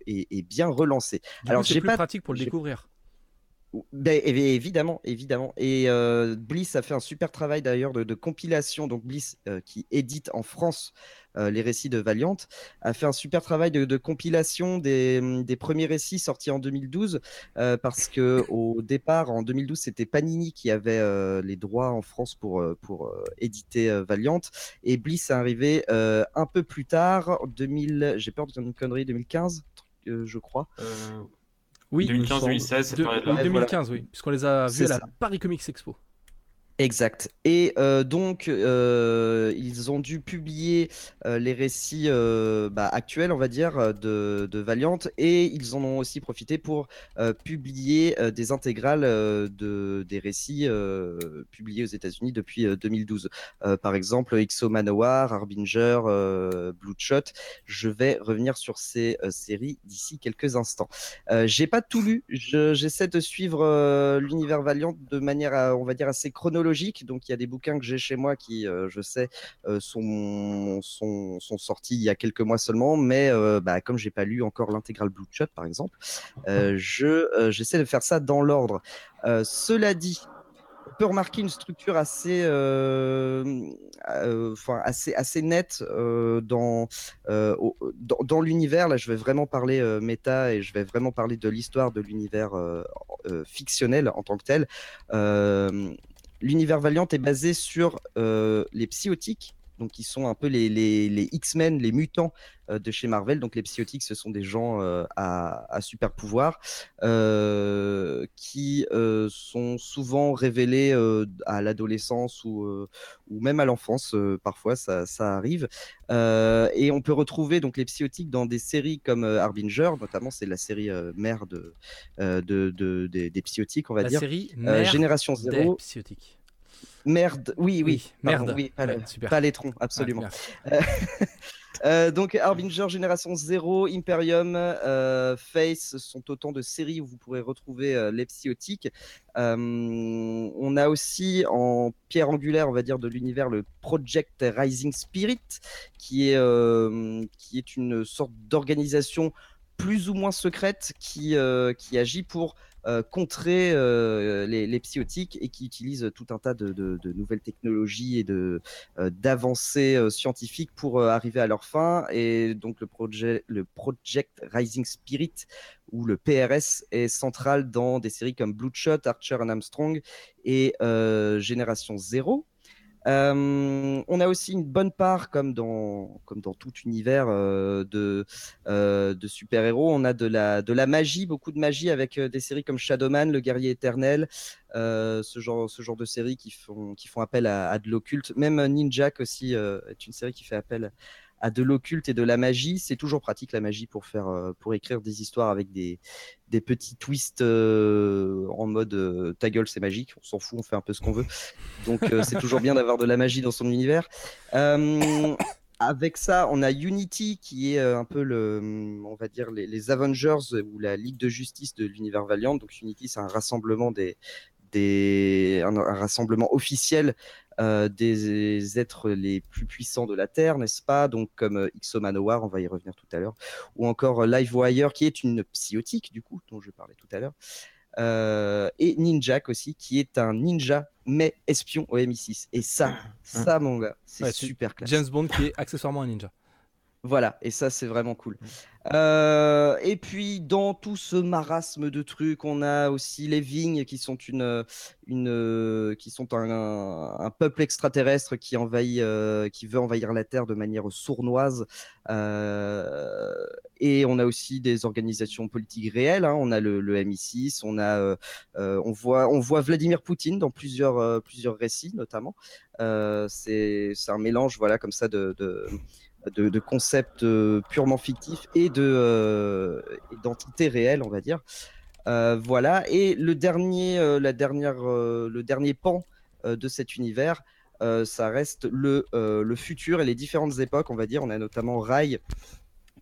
et, bien relancé. Alors, c'est plus pas... pratique pour le découvrir. Ben, évidemment, évidemment. Et Bliss a fait un super travail d'ailleurs de, compilation. Donc Bliss, qui édite en France les récits de Valiant, a fait un super travail de, compilation mmh, des, premiers récits sortis en 2012. parce que au départ, en 2012, c'était Panini qui avait les droits en France pour, pour éditer Valiant. Et Bliss est arrivé un peu plus tard, 2000, j'ai peur de dire une connerie, 2015, je crois. Oui, 2015-2016, 2015, oui, puisqu'on les a vus à la Paris Comics Expo. Exact. Et euh, donc, euh, ils ont dû publier euh, les récits bah, actuels, on va dire, de, Valiant, et ils en ont aussi profité pour publier des intégrales de, des récits publiés aux États-Unis depuis 2012. par exemple, XO Manowar, Harbinger, Bloodshot. Je vais revenir sur ces séries d'ici quelques instants. J'ai pas tout lu. J'essaie de suivre l'univers Valiant de manière, on va dire, assez chronologique donc il y a des bouquins que j'ai chez moi qui, euh, je sais, euh, sont, sont, sont, sortis il y a quelques mois seulement, mais euh, bah, comme j'ai pas lu encore l'intégrale Bloodshot par exemple, je j'essaie de faire ça dans l'ordre. cela dit, on peut remarquer une structure assez, enfin assez, assez nette dans, dans, dans l'univers. Là, je vais vraiment parler méta et je vais vraiment parler de l'histoire de l'univers fictionnel en tant que tel l'univers Valiant est basé sur euh, les psychotiques, donc qui sont un peu les, les, X-Men, les mutants euh, de chez Marvel. Donc les psychotiques, ce sont des gens euh, à, super pouvoir qui sont souvent révélés à l'adolescence ou, ou même à l'enfance. parfois, ça, ça arrive. et on peut retrouver donc les psychotiques dans des séries comme Harbinger, notamment c'est la série mère de, de, des, psychotiques, on va la dire. Série Génération Zéro. Merde, oui, oui, merde, oui, pas, les troncs, absolument. Euh, euh, donc Harbinger Génération 0, Imperium, euh, Face sont autant de séries où vous pourrez retrouver les psychotiques. on a aussi en pierre angulaire, on va dire, de l'univers le Project Rising Spirit, qui est, qui est une sorte d'organisation plus ou moins secrète qui, qui agit pour euh, contrer euh, les, psychotiques et qui utilisent tout un tas de, nouvelles technologies et de euh, d'avancées scientifiques pour arriver à leur fin. Et donc le projet, le Project Rising Spirit ou le PRS est central dans des séries comme Bloodshot, Archer and Armstrong et Génération Zero. Euh, on a aussi une bonne part, comme dans, tout univers euh, de, euh, de super-héros, on a de la, magie, beaucoup de magie avec des séries comme Shadowman, Le Guerrier Éternel, ce, genre, de séries qui font, qui font appel à, de l'occulte. Même Ninjak aussi est une série qui fait appel à de l'occulte et de la magie. C'est toujours pratique la magie pour faire, pour écrire des histoires avec des, des petits twists en mode ta gueule c'est magique, on s'en fout, on fait un peu ce qu'on veut. Donc c'est toujours bien d'avoir de la magie dans son univers. avec ça, on a Unity qui est un peu le, on va dire les, Avengers ou la Ligue de justice de l'univers Valiant. Donc Unity, c'est un rassemblement des, des un, rassemblement officiel des êtres les plus puissants de la Terre, n'est-ce pas? Donc comme Ixo Manowar, on va y revenir tout à l'heure, ou encore Livewire qui est une psychotique du coup dont je parlais tout à l'heure. Euh, et Ninjak aussi, qui est un ninja mais espion au MI6. Et ça, ça mon gars, c'est super classe. James Bond qui est accessoirement un ninja. Voilà, et ça c'est vraiment cool. Euh, et puis dans tout ce marasme de trucs, on a aussi les Vignes qui sont une, une qui sont un, peuple extraterrestre qui envahit, euh, qui veut envahir la Terre de manière sournoise. Euh, et on a aussi des organisations politiques réelles. Hein. On a le, MI6, on a, on voit, on voit Vladimir Poutine dans plusieurs, plusieurs récits notamment. c'est un mélange, voilà, comme ça de de, concepts euh, purement fictifs et de euh, d'entités réelles, on va dire. Euh, voilà. Et le dernier, la dernière, le dernier pan de cet univers, ça reste le, le futur et les différentes époques, on va dire. On a notamment Rai,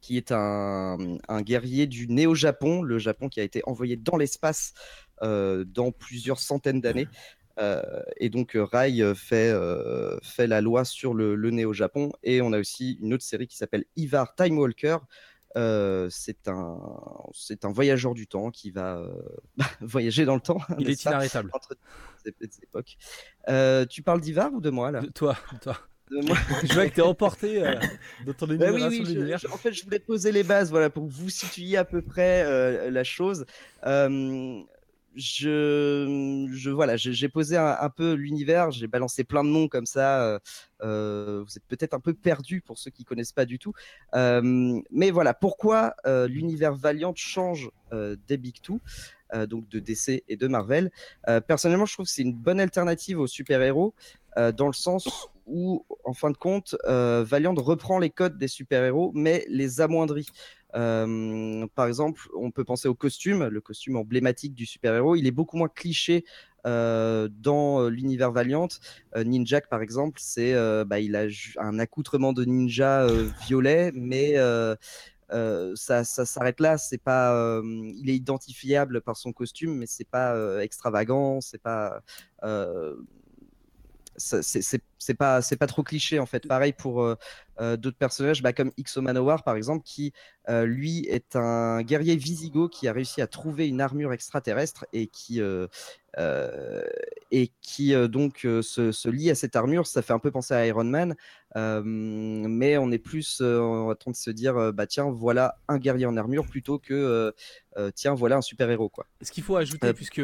qui est un guerrier du Néo-Japon, le Japon qui a été envoyé dans l'espace dans plusieurs centaines d'années. Euh, et donc euh, Rai euh, fait, fait la loi sur le, le Néo-Japon. Et on a aussi une autre série qui s'appelle Ivar Time Walker. c'est un, c'est un voyageur du temps qui va voyager dans le temps. Il est inarrêtable. Entre ces, époques. tu parles d'Ivar ou de moi là? Toi, toi. je vois que tu es emporté dans ton bah oui, oui, en fait, je voulais poser les bases voilà, pour que vous situiez à peu près la chose je, voilà, j'ai posé un, peu l'univers, j'ai balancé plein de noms comme ça. Euh, euh, vous êtes peut-être un peu perdu pour ceux qui connaissent pas du tout. Euh, mais voilà, pourquoi l'univers Valiant change des Big Two, donc de DC et de Marvel? personnellement, je trouve que c'est une bonne alternative aux super-héros dans le sens où, en fin de compte, Valiant reprend les codes des super-héros, mais les amoindrit par exemple, on peut penser au costume, le costume emblématique du super-héros. Il est beaucoup moins cliché dans l'univers Valiant. Ninjak, par exemple, c'est, bah, il a un accoutrement de ninja violet, mais ça, ça s'arrête là. C'est pas, il est identifiable par son costume, mais c'est pas extravagant, c'est pas c'est pas c'est pas trop cliché en fait. Pareil pour euh, euh, d'autres personnages, bah, comme Ixo Manowar par exemple, qui euh, lui est un guerrier visigoth qui a réussi à trouver une armure extraterrestre et qui et qui donc se, se, lie à cette armure. Ça fait un peu penser à Iron Man, mais on est plus en train de se dire bah tiens voilà un guerrier en armure plutôt que tiens voilà un super héros quoi. Ce qu'il faut ajouter puisque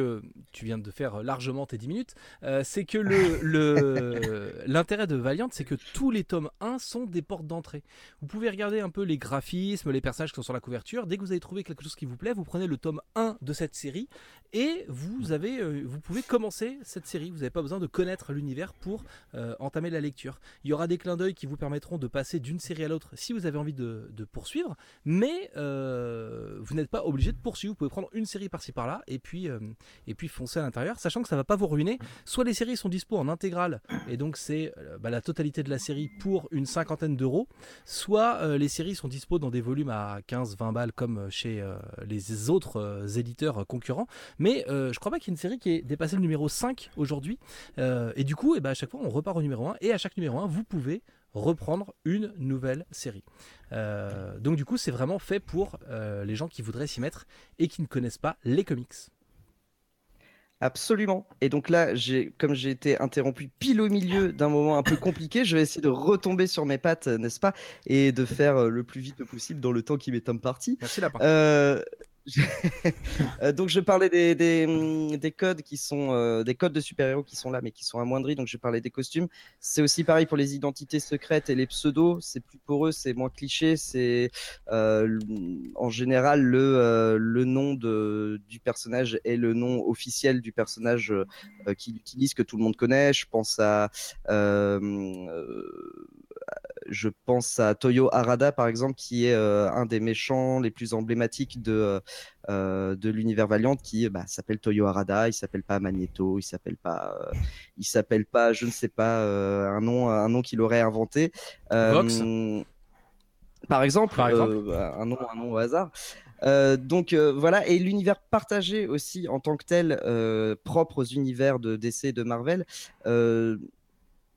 tu viens de faire largement tes 10 minutes, c'est que le, le l'intérêt de Valiant, c'est que tous les tomes 1 sont des portes d'entrée. Vous pouvez regarder un peu les graphismes, les personnages qui sont sur la couverture. Dès que vous avez trouvé quelque chose qui vous plaît, vous prenez le tome 1 de cette série et vous, avez, euh, vous pouvez commencer cette série. Vous n'avez pas besoin de connaître l'univers pour euh, entamer la lecture. Il y aura des clins d'œil qui vous permettront de passer d'une série à l'autre si vous avez envie de, poursuivre, mais euh, vous n'êtes pas obligé de poursuivre. Vous pouvez prendre une série par-ci par-là et puis, et puis foncer à l'intérieur, sachant que ça ne va pas vous ruiner. Soit les séries sont dispo en intégrale et donc c'est euh, bah, la totalité de la série pour une cinquantaine d'euros, soit euh, les séries sont dispo dans des volumes à 15-20 balles comme chez euh, les autres éditeurs concurrents. Mais je crois pas qu'il y ait une série qui ait dépassé le numéro 5 aujourd'hui. et du coup, eh bah, à chaque fois, on repart au numéro 1 et à chaque numéro 1, vous pouvez reprendre une nouvelle série. donc du coup, c'est vraiment fait pour les gens qui voudraient s'y mettre et qui ne connaissent pas les comics. Absolument. Et donc là, j'ai, comme j'ai été interrompu pile au milieu d'un moment un peu compliqué, je vais essayer de retomber sur mes pattes, n'est-ce pas, et de faire euh, le plus vite possible dans le temps qui m'est imparti. Merci la donc je parlais des, des codes qui sont euh, des codes de super-héros qui sont là mais qui sont amoindris. Donc je parlais des costumes. C'est aussi pareil pour les identités secrètes et les pseudos. C'est plus pour eux, c'est moins cliché. C'est euh, en général le, le nom de, du personnage est le nom officiel du personnage qu'il utilise que tout le monde connaît. Je pense à je pense à Toyo Harada, par exemple, qui est un des méchants les plus emblématiques de, de l'univers Valiant, qui bah, s'appelle Toyo Harada. Il s'appelle pas Magneto, il s'appelle pas, il s'appelle pas, je ne sais pas, un nom, un nom qu'il aurait inventé. Vox. Par exemple, Par exemple. un nom, un nom au hasard. Euh, donc euh, voilà, et l'univers partagé aussi en tant que tel, euh, propre aux univers de DC et de Marvel.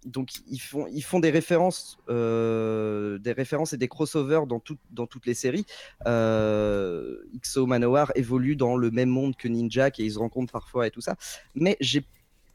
Donc ils font, font des références, et des crossovers dans, tout, dans toutes les séries. XO Manowar évolue dans le même monde que Ninja et ils se rencontrent parfois et tout ça. Mais j'ai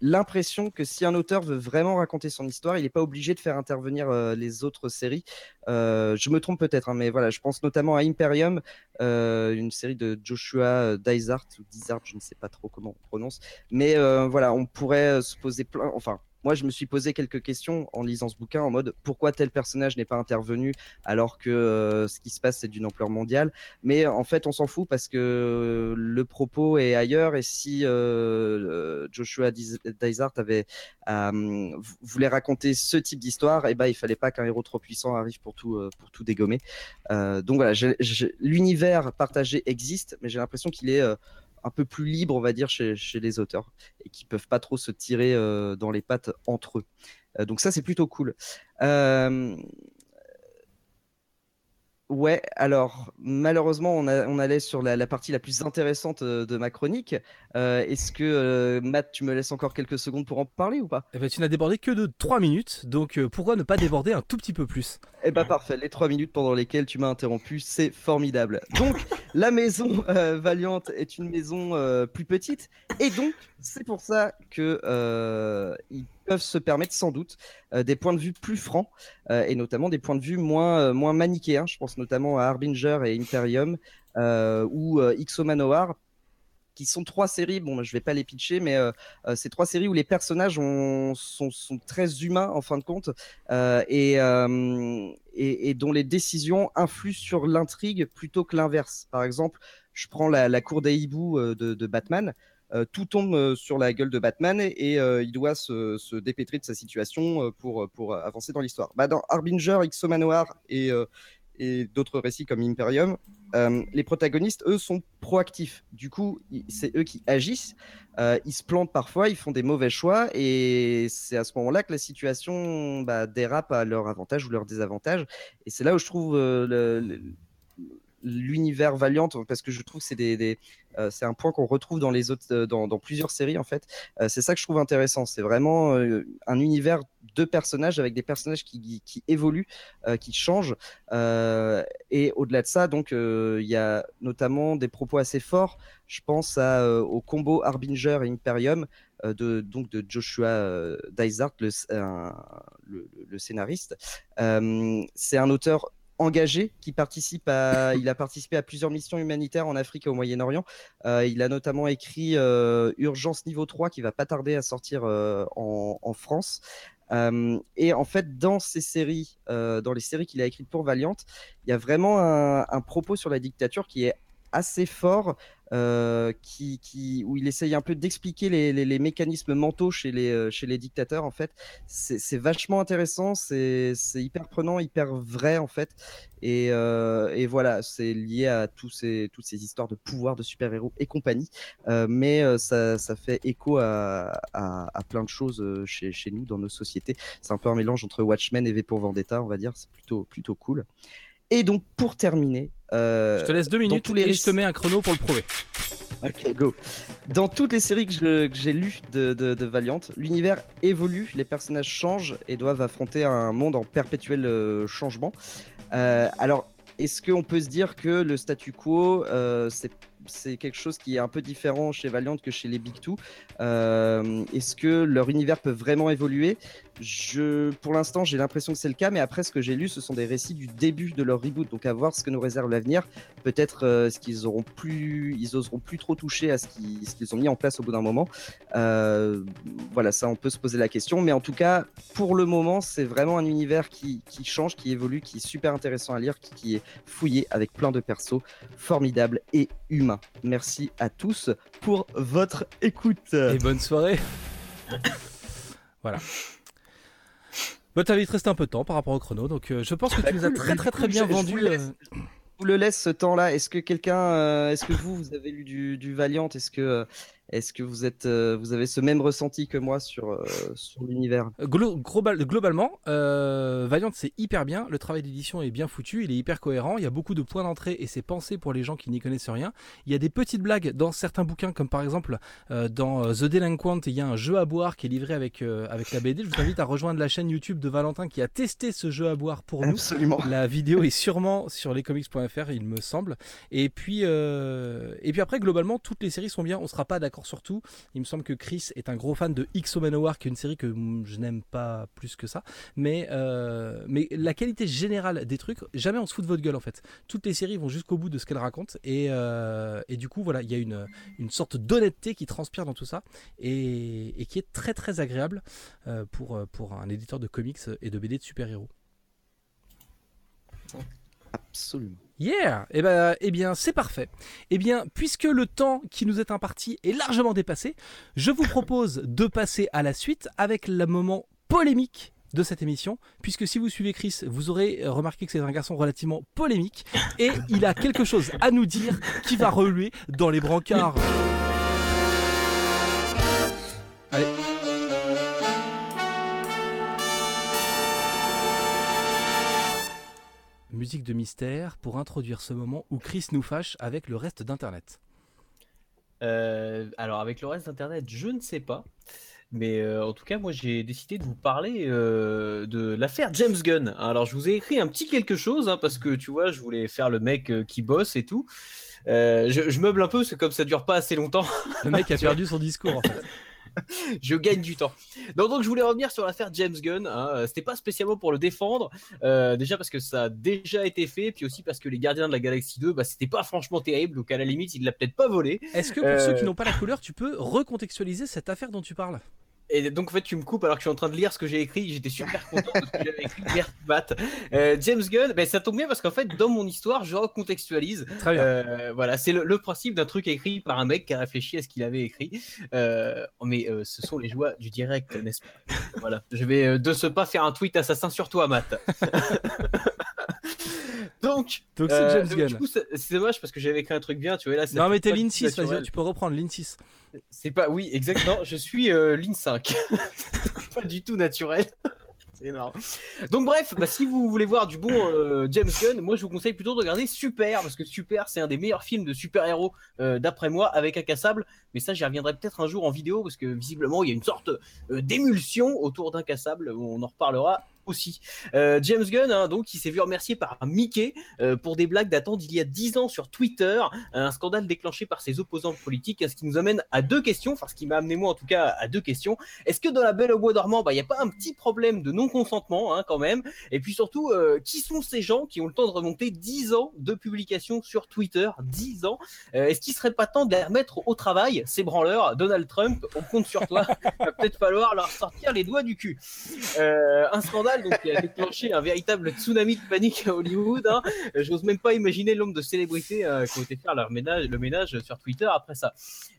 l'impression que si un auteur veut vraiment raconter son histoire, il n'est pas obligé de faire intervenir euh, les autres séries. Euh, je me trompe peut-être, hein, mais voilà, je pense notamment à Imperium, euh, une série de Joshua Dysart ou Dysart, je ne sais pas trop comment on prononce. Mais voilà, on pourrait se poser plein, enfin, moi, je me suis posé quelques questions en lisant ce bouquin en mode pourquoi tel personnage n'est pas intervenu alors que euh, ce qui se passe c'est d'une ampleur mondiale? Mais en fait, on s'en fout parce que le propos est ailleurs et si euh, Joshua Dysart avait euh, voulait raconter ce type d'histoire, eh ben il fallait pas qu'un héros trop puissant arrive pour tout pour tout dégommer. donc voilà, l'univers partagé existe, mais j'ai l'impression qu'il est un peu plus libre, on va dire, chez, les auteurs et qui peuvent pas trop se tirer euh, dans les pattes entre eux. Euh, donc ça, c'est plutôt cool. Euh, ouais, alors malheureusement, on, allait sur la, partie la plus intéressante de ma chronique. Est-ce que Matt, tu me laisses encore quelques secondes pour en parler ou pas? Eh ben, Tu n'as débordé que de 3 minutes, donc pourquoi ne pas déborder un tout petit peu plus? Eh bah parfait, les 3 minutes pendant lesquelles tu m'as interrompu, c'est formidable. Donc, la maison euh, Valiante est une maison euh, plus petite et donc c'est pour ça que euh, ils peuvent se permettre sans doute des points de vue plus francs et notamment des points de vue moins moins manichéens. Je pense notamment à Harbinger et Imperium ou Ixo Manowar qui sont trois séries, bon, je vais pas les pitcher, mais euh, euh c'est trois séries où les personnages sont, sont, très humains en fin de compte euh, et, euh, et, dont les décisions influent sur l'intrigue plutôt que l'inverse. Par exemple, je prends la, cour des hiboux euh, de, Batman. Euh, tout tombe sur la gueule de Batman et, il doit se, se, dépêtrer de sa situation pour, pour avancer dans l'histoire. Bah, dans Harbinger, X-Manoir et, et d'autres récits comme Imperium, euh, les protagonistes, eux, sont proactifs. Du coup, c'est eux qui agissent. Euh, ils se plantent parfois, ils font des mauvais choix, et c'est à ce moment-là que la situation bah, dérape à leur avantage ou leur désavantage. Et c'est là où je trouve euh, le, l'univers Valiant parce que je trouve que c'est des, euh, c'est un point qu'on retrouve dans les autres euh, dans, plusieurs séries en fait. Euh, c'est ça que je trouve intéressant. C'est vraiment un univers de personnages avec des personnages qui, qui, évoluent qui changent. Et au-delà de ça donc il y a notamment des propos assez forts. Je pense à, au combo Harbinger et Imperium de, donc de Joshua Dysart, le, le, scénariste. c'est un auteur engagé qui participe à il a participé à plusieurs missions humanitaires en Afrique et au Moyen-Orient. Euh, il a notamment écrit euh, Urgence niveau 3 qui va pas tarder à sortir euh, en, France. et en fait, dans ces séries, dans les séries qu'il a écrites pour Valiant, il y a vraiment un, propos sur la dictature qui est assez fort, euh, où il essaye un peu d'expliquer les, mécanismes mentaux chez les, euh, chez les dictateurs, en fait. C'est vachement intéressant, c'est hyper prenant, hyper vrai, en fait. Et, euh, voilà, c'est lié à toutes ces histoires de pouvoir, de super-héros et compagnie. mais ça, fait écho à, plein de choses chez, nous, dans nos sociétés. C'est un peu un mélange entre Watchmen et V pour Vendetta, on va dire. C'est plutôt cool. Et donc, pour terminer, euh, je te laisse deux minutes tous les et je te mets un chrono pour le prouver. Ok, go. Dans toutes les séries que j'ai lues de, Valiant, l'univers évolue, les personnages changent et doivent affronter un monde en perpétuel euh, changement. Euh, alors, est-ce qu'on peut se dire que le statu quo, c'est quelque chose qui est un peu différent chez Valiant que chez les Big Two. Est-ce que leur univers peut vraiment évoluer? Je, pour l'instant, j'ai l'impression que c'est le cas, mais après, ce que j'ai lu, ce sont des récits du début de leur reboot. Donc, à voir ce que nous réserve l'avenir. Peut-être euh, ce qu'ils auront plus, ils oseront plus trop toucher à ce qu'ils ont mis en place au bout d'un moment. Euh, voilà, ça, on peut se poser la question. Mais en tout cas, pour le moment, c'est vraiment un univers qui, change, qui évolue, qui est super intéressant à lire, qui est fouillé avec plein de persos formidables et humains. Merci à tous pour votre écoute. Et bonne soirée. voilà. Bah, t'avais resté un peu de temps par rapport au chrono, donc euh, je pense que tu nous as très très très bien Je- je vendu. vous laisse- euh, Je vous le laisse ce temps-là. Est-ce que quelqu'un, euh, est-ce que vous, vous avez lu du, du Valiant? Est-ce que, est-ce que vous êtes, euh, vous avez ce même ressenti que moi sur, euh, sur l'univers? Glo- global- globalement, euh, Valiant c'est hyper bien, le travail d'édition est bien foutu, il est hyper cohérent, il y a beaucoup de points d'entrée et c'est pensé pour les gens qui n'y connaissent rien. Il y a des petites blagues dans certains bouquins, comme par exemple euh, dans The Delinquent, il y a un jeu à boire qui est livré avec, avec la BD. Je vous invite à rejoindre la chaîne YouTube de Valentin qui a testé ce jeu à boire pour nous. Absolument. La vidéo est sûrement sur lescomics.fr, il me semble. Et puis, et puis après, globalement, toutes les séries sont bien. On sera pas d'accord sur tout. Il me semble que Chris est un gros fan de X Manowar, qui est une série que je n'aime pas plus que ça. Mais, euh, mais la qualité générale des trucs, jamais on se fout de votre gueule en fait. Toutes les séries vont jusqu'au bout de ce qu'elles racontent. Et, euh, et du coup, voilà, il y a une, une sorte d'honnêteté qui transpire dans tout ça et, et qui est très très agréable euh, pour, pour un éditeur de comics et de BD de super-héros. Absolument. Yeah Eh ben, eh bien, c'est parfait. Eh bien, puisque le temps qui nous est imparti est largement dépassé, je vous propose de passer à la suite avec le moment polémique de cette émission, puisque si vous suivez Chris, vous aurez remarqué que c'est un garçon relativement polémique, et il a quelque chose à nous dire qui va reluer dans les brancards. Allez. Musique de mystère pour introduire ce moment où Chris nous fâche avec le reste d'Internet. Euh, alors avec le reste d'internet, je ne sais pas. Mais euh, en tout cas, moi j'ai décidé de vous parler euh, de l'affaire James Gunn. Alors je vous ai écrit un petit quelque chose hein, parce que tu vois, je voulais faire le mec qui bosse et tout. Euh, je, je meuble un peu, c'est comme ça dure pas assez longtemps. Le mec a perdu son discours en fait. je gagne du temps. Donc, donc je voulais revenir sur l'affaire James Gunn. Hein. Euh, C'était pas spécialement pour le défendre, euh, déjà parce que ça a déjà été fait, puis aussi parce que les Gardiens de la Galaxie 2, bah, c'était pas franchement terrible, donc à la limite, il l'a peut-être pas volé. Est-ce que pour ceux qui Euh. n'ont pas la couleur, tu peux recontextualiser cette affaire dont tu parles? Et donc en fait tu me coupes alors que je suis en train de lire ce que j'ai écrit, j'étais super content de ce que j'avais écrit, Matt. Euh, James Gunn, ben, ça tombe bien parce qu'en fait dans mon histoire je recontextualise. Très bien. Euh, voilà, c'est le, le principe d'un truc écrit par un mec qui a réfléchi à ce qu'il avait écrit. Euh, mais euh, ce sont les joies du direct, n'est-ce pas? Voilà, je vais euh, de ce pas faire un tweet assassin sur toi Matt. donc, Donc c'est euh, James Gunn. du coup c'est dommage parce que j'avais écrit un truc bien, tu vois là. Non mais t'es Lin du 6, naturel. vas-y, tu peux reprendre Lin 6. C'est pas, oui, exactement. Je suis euh, ligne 5. pas du tout naturel. C'est énorme. Donc bref, bah, si vous voulez voir du bon euh, James Gunn, moi je vous conseille plutôt de regarder Super, parce que Super c'est un des meilleurs films de super-héros euh, d'après moi, avec Incassable. Mais ça j'y reviendrai peut-être un jour en vidéo, parce que visiblement il y a une sorte d'émulsion autour d'Incassable, on en reparlera aussi. Euh, James Gunn, hein, donc, il s'est vu remercié par Mickey euh, pour des blagues datant d'il y a 10 ans sur Twitter, un scandale déclenché par ses opposants politiques, ce qui nous amène à deux questions, enfin ce qui m'a amené moi en tout cas à deux questions. Est-ce que dans la Belle au Bois dormant, bah, il n'y a pas un petit problème de non-consentement hein, quand même? Et puis surtout, euh, qui sont ces gens qui ont le temps de remonter 10 ans de publication sur Twitter? 10 ans? Est-ce qu'il serait pas temps de les remettre au travail, ces branleurs? Donald Trump, on compte sur toi. Va peut-être falloir leur sortir les doigts du cul. Un scandale donc, qui a déclenché un véritable tsunami de panique à Hollywood. Hein. J'ose même pas imaginer le nombre de célébrités euh, qui ont été faire leur ménage, le ménage sur Twitter après ça.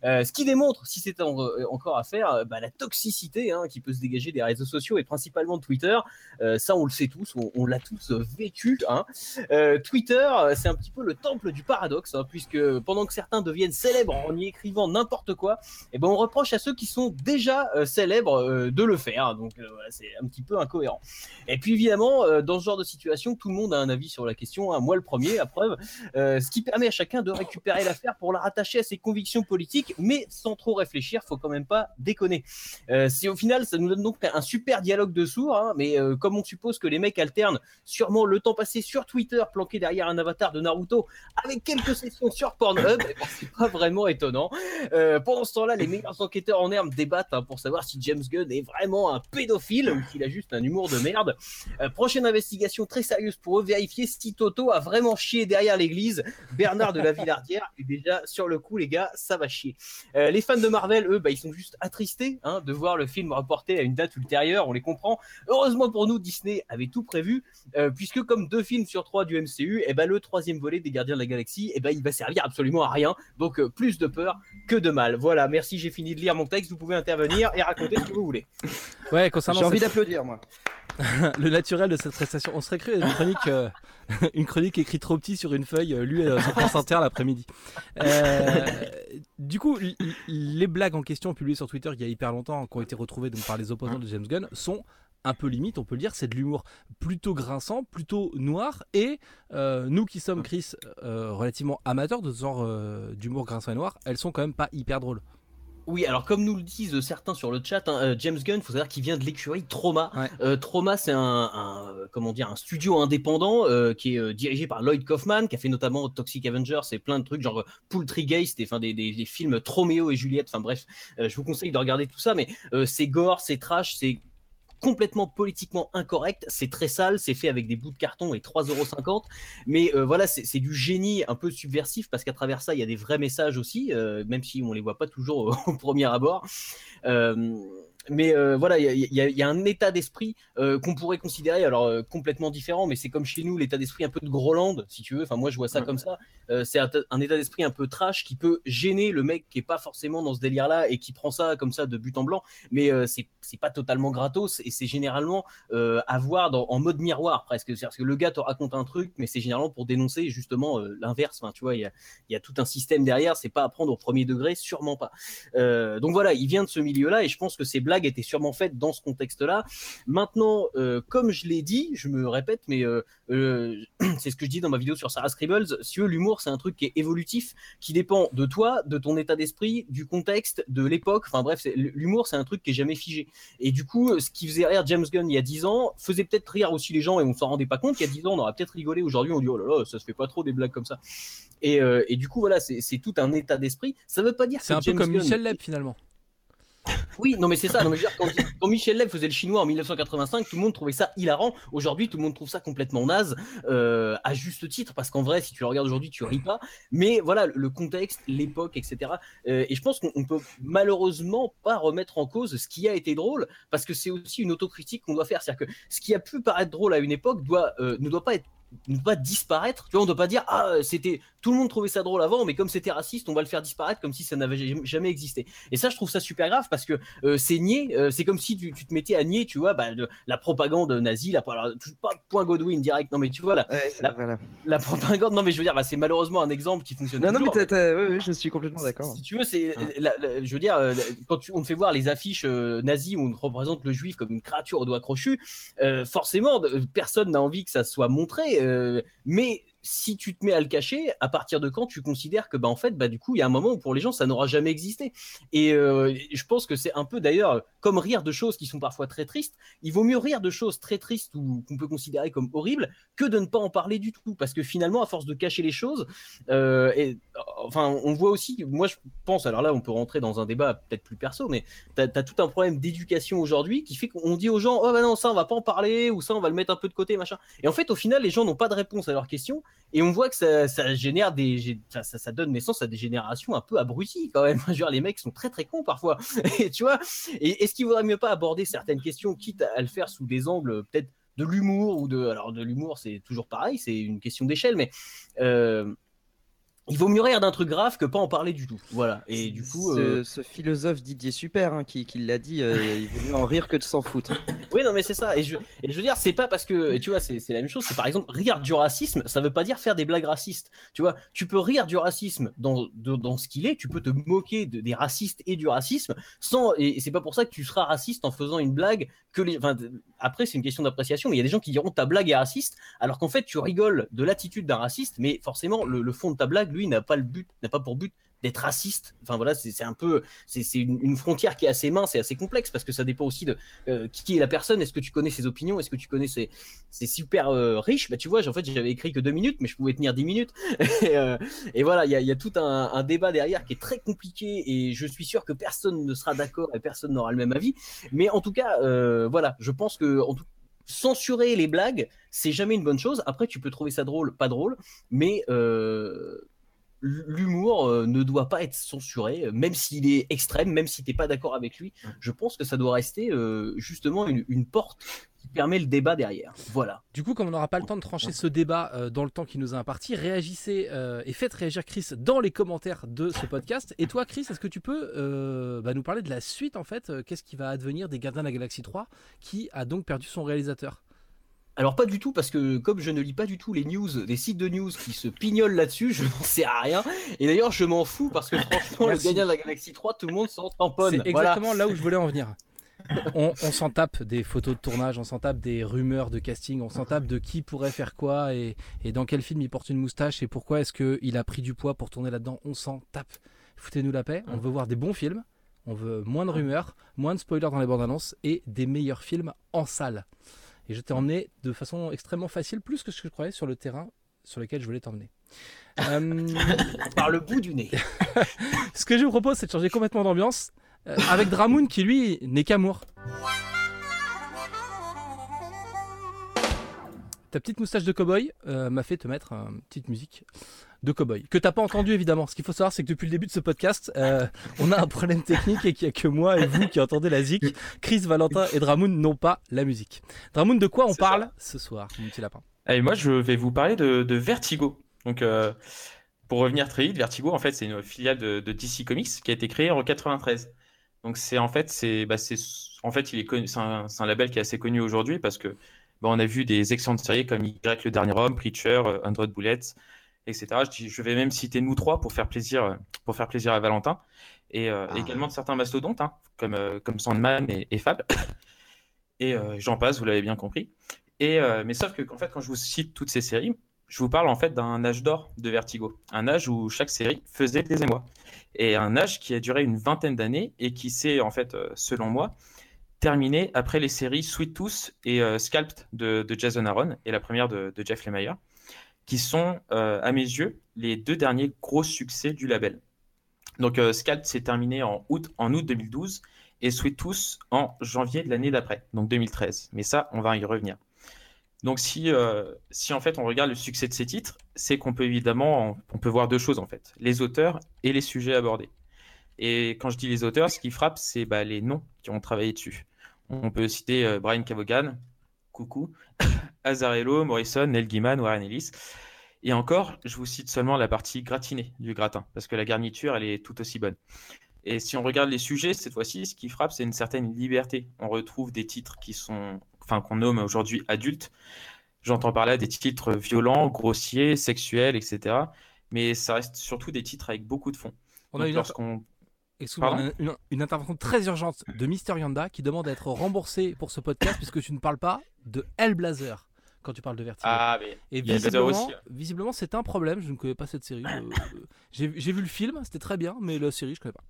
Euh, ce qui démontre, si c'est euh, encore à faire, bah, la toxicité hein, qui peut se dégager des réseaux sociaux et principalement de Twitter. Euh, ça, on le sait tous, on, l'a tous vécu. Hein. Euh, Twitter, c'est un petit peu le temple du paradoxe, hein, puisque pendant que certains deviennent célèbres en y écrivant n'importe quoi, eh ben, on reproche à ceux qui sont déjà euh, célèbres de le faire. Donc voilà, c'est un petit peu incohérent. Et puis évidemment, euh, dans ce genre de situation, tout le monde a un avis sur la question. hein, moi le premier, à preuve, euh, ce qui permet à chacun de récupérer l'affaire pour la rattacher à ses convictions politiques, mais sans trop réfléchir. Faut quand même pas déconner. Euh, au final, ça nous donne donc un super dialogue de sourds. hein, mais comme on suppose que les mecs alternent sûrement le temps passé sur Twitter, planqué derrière un avatar de Naruto, avec quelques sessions sur Pornhub, eh ben, c'est pas vraiment étonnant. Pendant ce temps-là, les meilleurs enquêteurs en herbe débattent hein, pour savoir si James Gunn est vraiment un pédophile ou s'il a juste un humour de merde. Euh, prochaine investigation très sérieuse pour eux, vérifier si Toto a vraiment chié derrière l'église. Bernard de la Villardière est déjà sur le coup, les gars, ça va chier. Euh, les fans de Marvel, eux, bah, ils sont juste attristés hein, de voir le film reporté à une date ultérieure, on les comprend. Heureusement pour nous, Disney avait tout prévu, euh, puisque comme deux films sur trois du MCU, et ben le troisième volet des Gardiens de la Galaxie, et ben il va servir absolument à rien. Donc euh, plus de peur que de mal. Voilà, merci, j'ai fini de lire mon texte, vous pouvez intervenir et raconter ce que vous voulez. Ouais, concernant J'ai envie d'applaudir moi. le naturel de cette prestation. On serait cru une chronique, euh, une chronique écrite trop petit sur une feuille, euh, lui sur France l'après-midi. Euh, du coup, les blagues en question publiées sur Twitter il y a hyper longtemps, qui ont été retrouvées par les opposants de James Gunn, sont un peu limite, on peut le dire, c'est de l'humour plutôt grinçant, plutôt noir. Et nous qui sommes, Chris, relativement amateurs de ce genre d'humour grinçant et noir, elles sont quand même pas hyper drôles. Oui, alors comme nous le disent certains sur le chat, hein, euh, James Gunn, faut savoir qu'il vient de l'écurie Trauma. Euh, Trauma, c'est un, comment dire, un studio indépendant euh, qui est dirigé par Lloyd Kaufman, qui a fait notamment Toxic Avengers et plein de trucs genre Poultrygeist et enfin des, des, des, films Troméo et Juliette. Enfin bref, je vous conseille de regarder tout ça, mais c'est gore, c'est trash, c'est complètement politiquement incorrect, c'est très sale, c'est fait avec des bouts de carton et 3,50€. Mais euh, voilà, c'est du génie un peu subversif parce qu'à travers ça, il y a des vrais messages aussi, euh, même si on les voit pas toujours au premier abord. Euh, mais euh, voilà, il y, a un état d'esprit euh, qu'on pourrait considérer alors euh, complètement différent, mais c'est comme chez nous l'état d'esprit un peu de Groland, si tu veux. Enfin, moi je vois ça comme ça. c'est un, état d'esprit un peu trash qui peut gêner le mec qui est pas forcément dans ce délire-là et qui prend ça comme ça de but en blanc. Mais c'est c'est pas totalement gratos et c'est généralement à voir dans, en mode miroir presque. C'est-à-dire que le gars te raconte un truc, mais c'est généralement pour dénoncer justement l'inverse. Enfin, tu vois, il y a, y a, tout un système derrière. C'est pas à prendre au premier degré, sûrement pas. donc voilà, il vient de ce milieu-là et je pense que c'est blagues était sûrement faite dans ce contexte-là. Maintenant, euh, comme je l'ai dit, je me répète, mais euh, euh, c'est ce que je dis dans ma vidéo sur Sarah Scribbles, si l'humour, c'est un truc qui est évolutif, qui dépend de toi, de ton état d'esprit, du contexte, de l'époque. Enfin bref, l'humour, c'est un truc qui est jamais figé. Et du coup, ce qui faisait rire James Gunn il y a 10 ans, faisait peut-être rire aussi les gens et on s'en rendait pas compte. Il y a 10 ans, on aurait peut-être rigolé. Aujourd'hui, on dit oh là là, ça se fait pas trop des blagues comme ça. Et, et du coup, voilà, c'est tout un état d'esprit. Ça veut pas dire c'est un peu comme Michel Leb finalement. Oui, non mais c'est ça. Quand, Michel Leb faisait le chinois en 1985, tout le monde trouvait ça hilarant. Aujourd'hui, tout le monde trouve ça complètement naze, euh, à juste titre, parce qu'en vrai, si tu le regardes aujourd'hui, tu ris pas. Mais voilà, le contexte, l'époque, etc. Euh, et je pense qu'on peut malheureusement pas remettre en cause ce qui a été drôle, parce que c'est aussi une autocritique qu'on doit faire. C'est-à-dire que ce qui a pu paraître drôle à une époque euh, ne doit pas être ne pas disparaître. Tu vois, on ne doit pas dire ah c'était tout le monde trouvait ça drôle avant, mais comme c'était raciste, on va le faire disparaître comme si ça n'avait jamais existé. Et ça, je trouve ça super grave parce que euh, c'est nier. Euh, c'est comme si tu, te mettais à nier, tu vois, bah, la propagande nazie, la, pas point Godwin direct. Non mais tu vois la, la, propagande. Non mais je veux dire, bah, c'est malheureusement un exemple qui fonctionne. Non non mais je suis complètement d'accord. Si tu veux, c'est, je veux dire, euh, quand on te fait voir les affiches nazies où on représente le juif comme une créature au doigt crochu, forcément, personne n'a envie que ça soit montré. Euh, mais si tu te mets à le cacher, à partir de quand tu considères que bah en fait bah du coup il y a un moment où pour les gens ça n'aura jamais existé. Et euh, je pense que c'est un peu d'ailleurs comme rire de choses qui sont parfois très tristes. Il vaut mieux rire de choses très tristes ou qu'on peut considérer comme horribles que de ne pas en parler du tout parce que finalement à force de cacher les choses, euh, et, enfin on voit aussi, moi je pense alors là on peut rentrer dans un débat peut-être plus perso, mais tu as, tout un problème d'éducation aujourd'hui qui fait qu'on dit aux gens oh bah non ça on va pas en parler ou ça on va le mettre un peu de côté machin. Et en fait au final les gens n'ont pas de réponse à leurs questions et on voit que ça, génère des, ça, donne naissance à des générations un peu abruties quand même. Genre, les mecs sont très très cons parfois. Et tu vois, est-ce qu'il vaudrait mieux pas aborder certaines questions, quitte à le faire sous des angles peut-être de l'humour ou de, alors de l'humour, c'est toujours pareil, c'est une question d'échelle, mais euh, il vaut mieux rire d'un truc grave que pas en parler du tout. Voilà. Et du coup, ce, euh, philosophe Didier Super hein, qui, l'a dit, euh, il vaut mieux en rire que de s'en foutre. Oui, non, mais c'est ça. Et je, et je veux dire, c'est pas parce que, tu vois, c'est la même chose. C'est par exemple rire du racisme, ça veut pas dire faire des blagues racistes. Tu vois, tu peux rire du racisme dans, dans ce qu'il est. Tu peux te moquer de, des racistes et du racisme sans. Et c'est pas pour ça que tu seras raciste en faisant une blague que les. Enfin, après, c'est une question d'appréciation. Mais il y a des gens qui diront ta blague est raciste, alors qu'en fait, tu rigoles de l'attitude d'un raciste, mais forcément, le fond de ta blague lui, n'a pas le but, n'a pas pour but d'être raciste. Enfin voilà, c'est un peu, c'est une, frontière qui est assez mince et assez complexe parce que ça dépend aussi de euh, qui est la personne. Est-ce que tu connais ses opinions? Est-ce que tu connais ses, super euh, riches? Bah tu vois, en fait j'avais écrit que deux minutes, mais je pouvais tenir dix minutes. Euh, et, voilà, il y a, tout un, débat derrière qui est très compliqué et je suis sûr que personne ne sera d'accord et personne n'aura le même avis. Mais en tout cas, voilà, je pense que censurer les blagues, c'est jamais une bonne chose. Après, tu peux trouver ça drôle, pas drôle, mais l'humour euh, ne doit pas être censuré, même s'il est extrême, même si t'es pas d'accord avec lui. Je pense que ça doit rester euh, justement une, une porte qui permet le débat derrière. Voilà. Du coup, comme on n'aura pas le temps de trancher ce débat euh, dans le temps qui nous a imparti, réagissez euh, et faites réagir Chris dans les commentaires de ce podcast. Et toi, Chris, est-ce que tu peux euh, bah, nous parler de la suite en fait? Qu'est-ce qui va advenir des Gardiens de la Galaxie 3 qui a donc perdu son réalisateur? Alors pas du tout parce que comme je ne lis pas du tout les news, les sites de news qui se pignolent là-dessus, je n'en sais à rien. Et d'ailleurs je m'en fous parce que franchement le gagnant de la Galaxie 3, tout le monde s'en tamponne. C'est Voilà. exactement là où je voulais en venir. On, on s'en tape des photos de tournage, on s'en tape des rumeurs de casting, on s'en tape de qui pourrait faire quoi et, et dans quel film il porte une moustache et pourquoi est-ce qu'il a pris du poids pour tourner là-dedans. On s'en tape. Foutez-nous la paix. On veut voir des bons films, on veut moins de rumeurs, moins de spoilers dans les bandes annonces et des meilleurs films en salle. Et je t'ai emmené de façon extrêmement facile, plus que ce que je croyais, sur le terrain sur lequel je voulais t'emmener. Euh, Par le bout du nez. ce que je vous propose, c'est de changer complètement d'ambiance euh, avec Dramoun qui, lui, n'est qu'amour. Ta petite moustache de cowboy euh, m'a fait te mettre une petite musique de cowboy que t'as pas entendu évidemment. Ce qu'il faut savoir, c'est que depuis le début de ce podcast, euh, on a un problème technique et qu'il y a que moi et vous qui entendez la zik. Chris, Valentin et Dramoun n'ont pas la musique. Dramoun, de quoi on parle ce soir, mon petit lapin? Allez, moi, je vais vous parler de, de Vertigo. Donc, euh, pour revenir très vite, Vertigo, en fait, c'est une filiale de, de DC Comics qui a été créée en 93. Donc, c'est en fait, c'est, bah, c'est, en fait, il est connu, c'est un, c'est un label qui est assez connu aujourd'hui parce que bah, on a vu des excellentes séries comme Y, le dernier homme, Preacher, euh, Android Bullets, etc. Je, vais même citer nous trois pour faire plaisir, pour faire plaisir à Valentin et euh, Ah. également de certains mastodontes hein, comme, euh, comme Sandman et, et Fab. Et euh, j'en passe, vous l'avez bien compris. Et, mais sauf que qu'en fait, quand je vous cite toutes ces séries, je vous parle en fait d'un âge d'or de Vertigo, un âge où chaque série faisait des émois, et un âge qui a duré une vingtaine d'années et qui s'est en fait, selon moi, terminé après les séries Sweet Tooth et Scalped de, de Jason Aaron et la première de, de Jeff Lemire, qui sont euh, à mes yeux les deux derniers gros succès du label. Donc euh, Scalped s'est terminé en août, en août 2012 et Sweet Tooth en janvier de l'année d'après, donc 2013. Mais ça, on va y revenir. Donc si, euh, si en fait on regarde le succès de ces titres, c'est qu'on peut évidemment, on peut voir deux choses en fait, les auteurs et les sujets abordés. Et quand je dis les auteurs, ce qui frappe, c'est bah, les noms qui ont travaillé dessus. On peut citer euh, Brian Cavogan, coucou, Azarello, Morrison, Neil Gaiman, Warren Ellis. Et encore, je vous cite seulement la partie gratinée du gratin, parce que la garniture, elle est tout aussi bonne. Et si on regarde les sujets, cette fois-ci, ce qui frappe, c'est une certaine liberté. On retrouve des titres qui sont, enfin, qu'on nomme aujourd'hui adultes. J'entends par là des titres violents, grossiers, sexuels, etc. Mais ça reste surtout des titres avec beaucoup de fond. On a Donc, une, On a une- une intervention très urgente de Mister Yanda qui demande à être remboursé pour ce podcast puisque tu ne parles pas de Hellblazer quand tu parles de Vertigo. Ah, mais Et visiblement, aussi. visiblement c'est un problème. Je ne connais pas cette série. J'ai vu le film, c'était très bien, mais la série, je connais pas.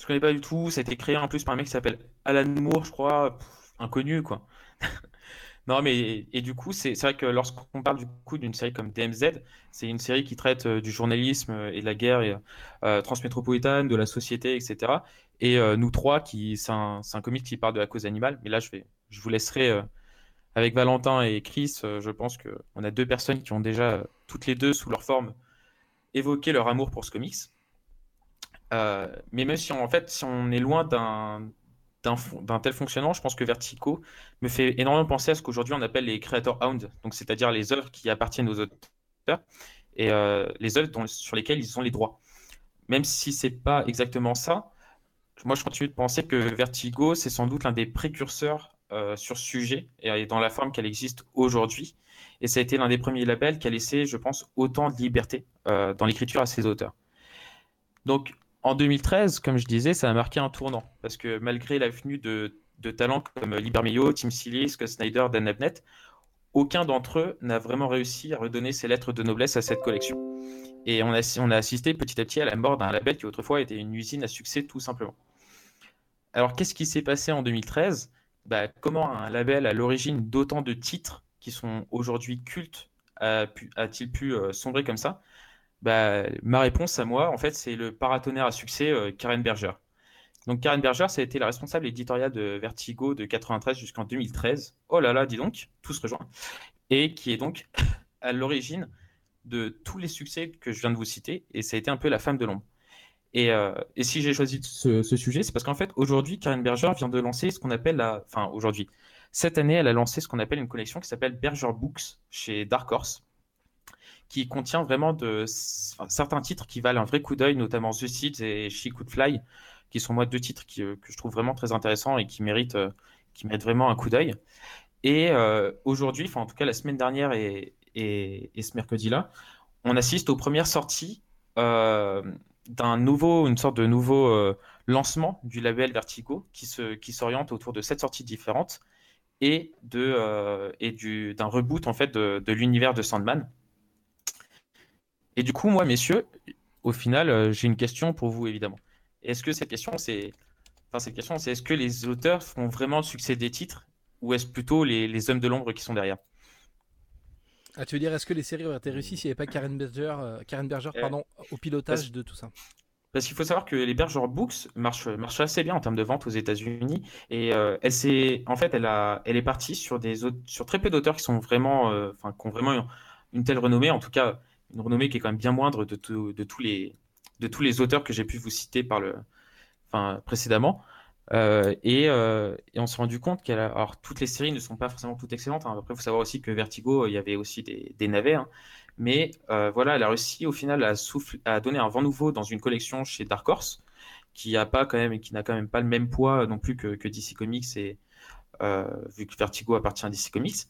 Je connais pas du tout. Ça a été créé en plus par un mec qui s'appelle Alan Moore, je crois. Pff, inconnu, quoi. Non, mais et du coup, c'est vrai que lorsqu'on parle du coup d'une série comme DMZ, c'est une série qui traite euh, du journalisme euh, et de la guerre euh, transmétropolitaine, de la société, etc. Et euh, nous trois, qui c'est un, un comic qui parle de la cause animale. Mais là, je vais, je vous laisserai avec Valentin et Chris. je pense que on a deux personnes qui ont déjà toutes les deux sous leur forme évoqué leur amour pour ce comics. Mais même si on, en fait, si on est loin d'un d'un tel fonctionnement, je pense que Vertigo me fait énormément penser à ce qu'aujourd'hui on appelle les creator owned, donc c'est-à-dire les œuvres qui appartiennent aux auteurs et euh, les œuvres sur lesquelles ils ont les droits. Même si c'est pas exactement ça, moi je continue de penser que Vertigo c'est sans doute l'un des précurseurs euh, sur ce sujet et dans la forme qu'elle existe aujourd'hui. Et ça a été l'un des premiers labels qui a laissé, je pense, autant de liberté euh, dans l'écriture à ses auteurs. Donc en 2013, comme je disais, ça a marqué un tournant parce que malgré la venue de, talents comme Libermeio, Tim Seeley, Scott Snyder, Dan Abnett, aucun d'entre eux n'a vraiment réussi à redonner ses lettres de noblesse à cette collection. Et on a, assisté petit à petit à la mort d'un label qui autrefois était une usine à succès tout simplement. Alors qu'est-ce qui s'est passé en 2013 Bah, Comment un label à l'origine d'autant de titres qui sont aujourd'hui cultes a-t-il pu euh, sombrer comme ça? Bah, ma réponse à moi, en fait, c'est le paratonnerre à succès euh, Karen Berger. Donc Karen Berger, ça a été la responsable éditoriale de Vertigo de 93 jusqu'en 2013. Oh là là, dis donc, tout se rejoint. Et qui est donc à l'origine de tous les succès que je viens de vous citer, et ça a été un peu la femme de l'ombre. Et, euh, et, si j'ai choisi ce, sujet, c'est parce qu'en fait, aujourd'hui, Karen Berger vient de lancer ce qu'on appelle la. Enfin, aujourd'hui, cette année, elle a lancé ce qu'on appelle une collection qui s'appelle Berger Books chez Dark Horse, qui contient vraiment de certains titres qui valent un vrai coup d'œil, notamment The Seeds et She Could Fly, qui sont moi deux titres que je trouve vraiment très intéressants et qui méritent, euh, qui méritent vraiment un coup d'œil. Et euh, aujourd'hui, enfin en tout cas la semaine dernière et, et, ce mercredi-là, on assiste aux premières sorties euh, d'un nouveau, une sorte de nouveau euh, lancement du label Vertigo qui se, qui s'oriente autour de sept sorties différentes et de euh, et du d'un reboot en fait de, de l'univers de Sandman. Et du coup, moi, messieurs, au final, j'ai une question pour vous évidemment. Est-ce que cette question, c'est enfin cette question, c'est est-ce que les auteurs font vraiment le succès des titres ou est-ce plutôt les, les hommes de l'ombre qui sont derrière? Ah, tu veux dire, est-ce que les séries auraient été réussies s'il n'y avait pas Karen Berger, euh, Karen Berger euh, pardon, au pilotage de tout ça? Parce qu'il faut savoir que les Berger Books marchent, marchent, assez bien en termes de vente aux États-Unis. Et euh, elle s'est, en fait, elle, a, elle est partie sur, des, sur très peu d'auteurs qui sont vraiment, qui ont vraiment une, telle renommée. En tout cas, une renommée qui est quand même bien moindre de, de, tous, les, de tous les auteurs que j'ai pu vous citer par le, enfin, précédemment. Euh, euh, et, on s'est rendu compte que alors toutes les séries ne sont pas forcément toutes excellentes. Hein. Après, il faut savoir aussi que Vertigo, il y avait aussi des, navets. Hein. Mais euh, voilà, elle a réussi au final à, à donner un vent nouveau dans une collection chez Dark Horse, qui a pas quand même, n'a quand même pas le même poids non plus que, DC Comics et vu que Vertigo appartient à DC Comics.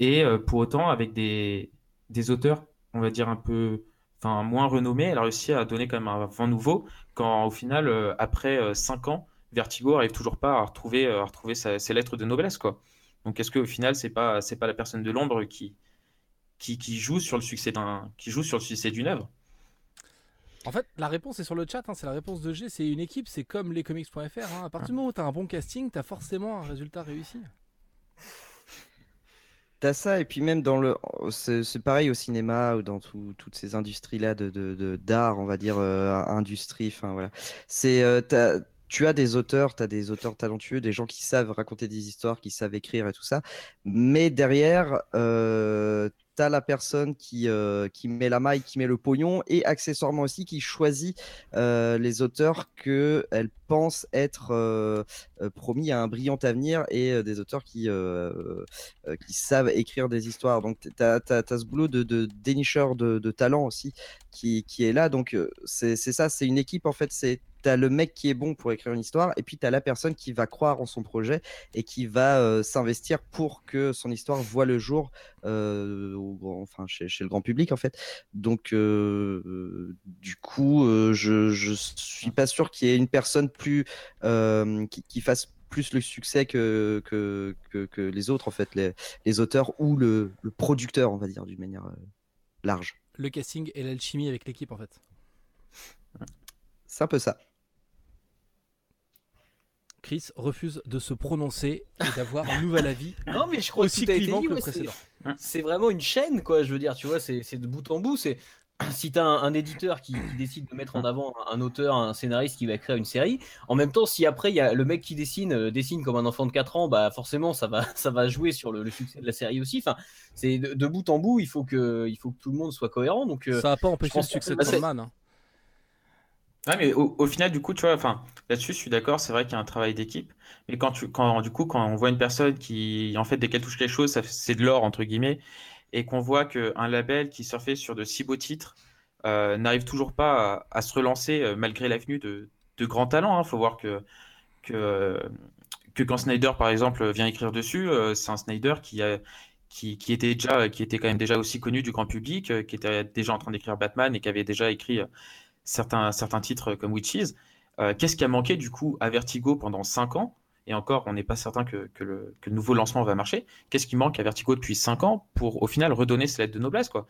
Et pour autant, avec des, des auteurs, on va dire un peu, enfin moins renommés, elle a réussi à donner quand même un vent nouveau. Quand au final, après 5 ans Vertigo arrive toujours pas à retrouver, euh, à retrouver ses lettres de noblesse, quoi. Donc est-ce qu'au final, c'est pas, c'est pas la personne de l'ombre qui, qui, qui, joue sur le succès d'un, qui joue sur le succès d'une œuvre? En fait, la réponse est sur le chat, hein, c'est la réponse de G, c'est une équipe, c'est comme lescomics.fr. Hein. À partir du moment où tu as un bon casting, tu as forcément un résultat réussi. T'as ça, et puis même dans le. C'est pareil au cinéma ou dans toutes ces industries-là d'art, de, d'art on va dire, euh, industrie, enfin voilà. C'est. Euh, tu as des auteurs, tu as des auteurs talentueux, des gens qui savent raconter des histoires, qui savent écrire et tout ça. Mais derrière, euh, tu la personne qui, euh, qui met la maille, qui met le pognon et accessoirement aussi qui choisit euh, les auteurs qu'elle pense être promis à un brillant avenir et des auteurs qui, savent écrire des histoires. Donc tu as, ce boulot de, de dénicheur de, talent aussi qui, qui est là. Donc c'est ça, c'est une équipe en fait. C'est tu le mec qui est bon pour écrire une histoire, et puis tu as la personne qui va croire en son projet et qui va euh, s'investir pour que son histoire voit le jour euh, enfin, chez, le grand public, en fait. Donc, euh, du coup, je, je suis pas sûr qu'il y ait une personne plus qui, fasse plus le succès que, que, que, les autres, en fait, les, les auteurs ou le, le, producteur, on va dire, d'une manière large. Le casting et l'alchimie avec l'équipe, en fait. C'est un peu ça. Chris refuse de se prononcer et d'avoir un nouvel avis. Non, mais je crois aussi que, le précédent. C'est vraiment une chaîne, quoi. Je veux dire, tu vois, c'est de bout en bout. C'est si tu as un, éditeur qui, décide de mettre en avant un auteur, un scénariste qui va créer une série, en même temps, si après il y a le mec qui dessine, euh, dessine comme un enfant de 4 ans, bah forcément ça va, ça va jouer sur le, succès de la série aussi. Enfin, c'est de, bout en bout, il faut que, il faut que tout le monde soit cohérent. Donc, euh, ça va pas empêcher le succès de Sandman. Hein. Ouais, mais au, final, du coup, tu vois, enfin, là-dessus, je suis d'accord, c'est vrai qu'il y a un travail d'équipe. Mais quand tu, quand, du coup, quand on voit une personne qui, en fait, dès qu'elle touche quelque chose, c'est de l'or, entre guillemets, et qu'on voit qu'un label qui surfait sur de si beaux titres euh, n'arrive toujours pas à, se relancer euh, malgré l'avenue de, de grands talents. Il hein. faut voir que, que, que quand Snyder, par exemple, vient écrire dessus, euh, c'est un Snyder qui a, qui, qui, était déjà, qui était quand même déjà aussi connu du grand public, qui était déjà en train d'écrire Batman et qui avait déjà écrit certains, certains titres comme Witches. Euh, qu'est-ce qui a manqué du coup à Vertigo pendant 5 ans? Et encore, on n'est pas certain que, que, le, nouveau lancement va marcher. Qu'est-ce qui manque à Vertigo depuis 5 ans pour au final redonner cette lettre de noblesse quoi?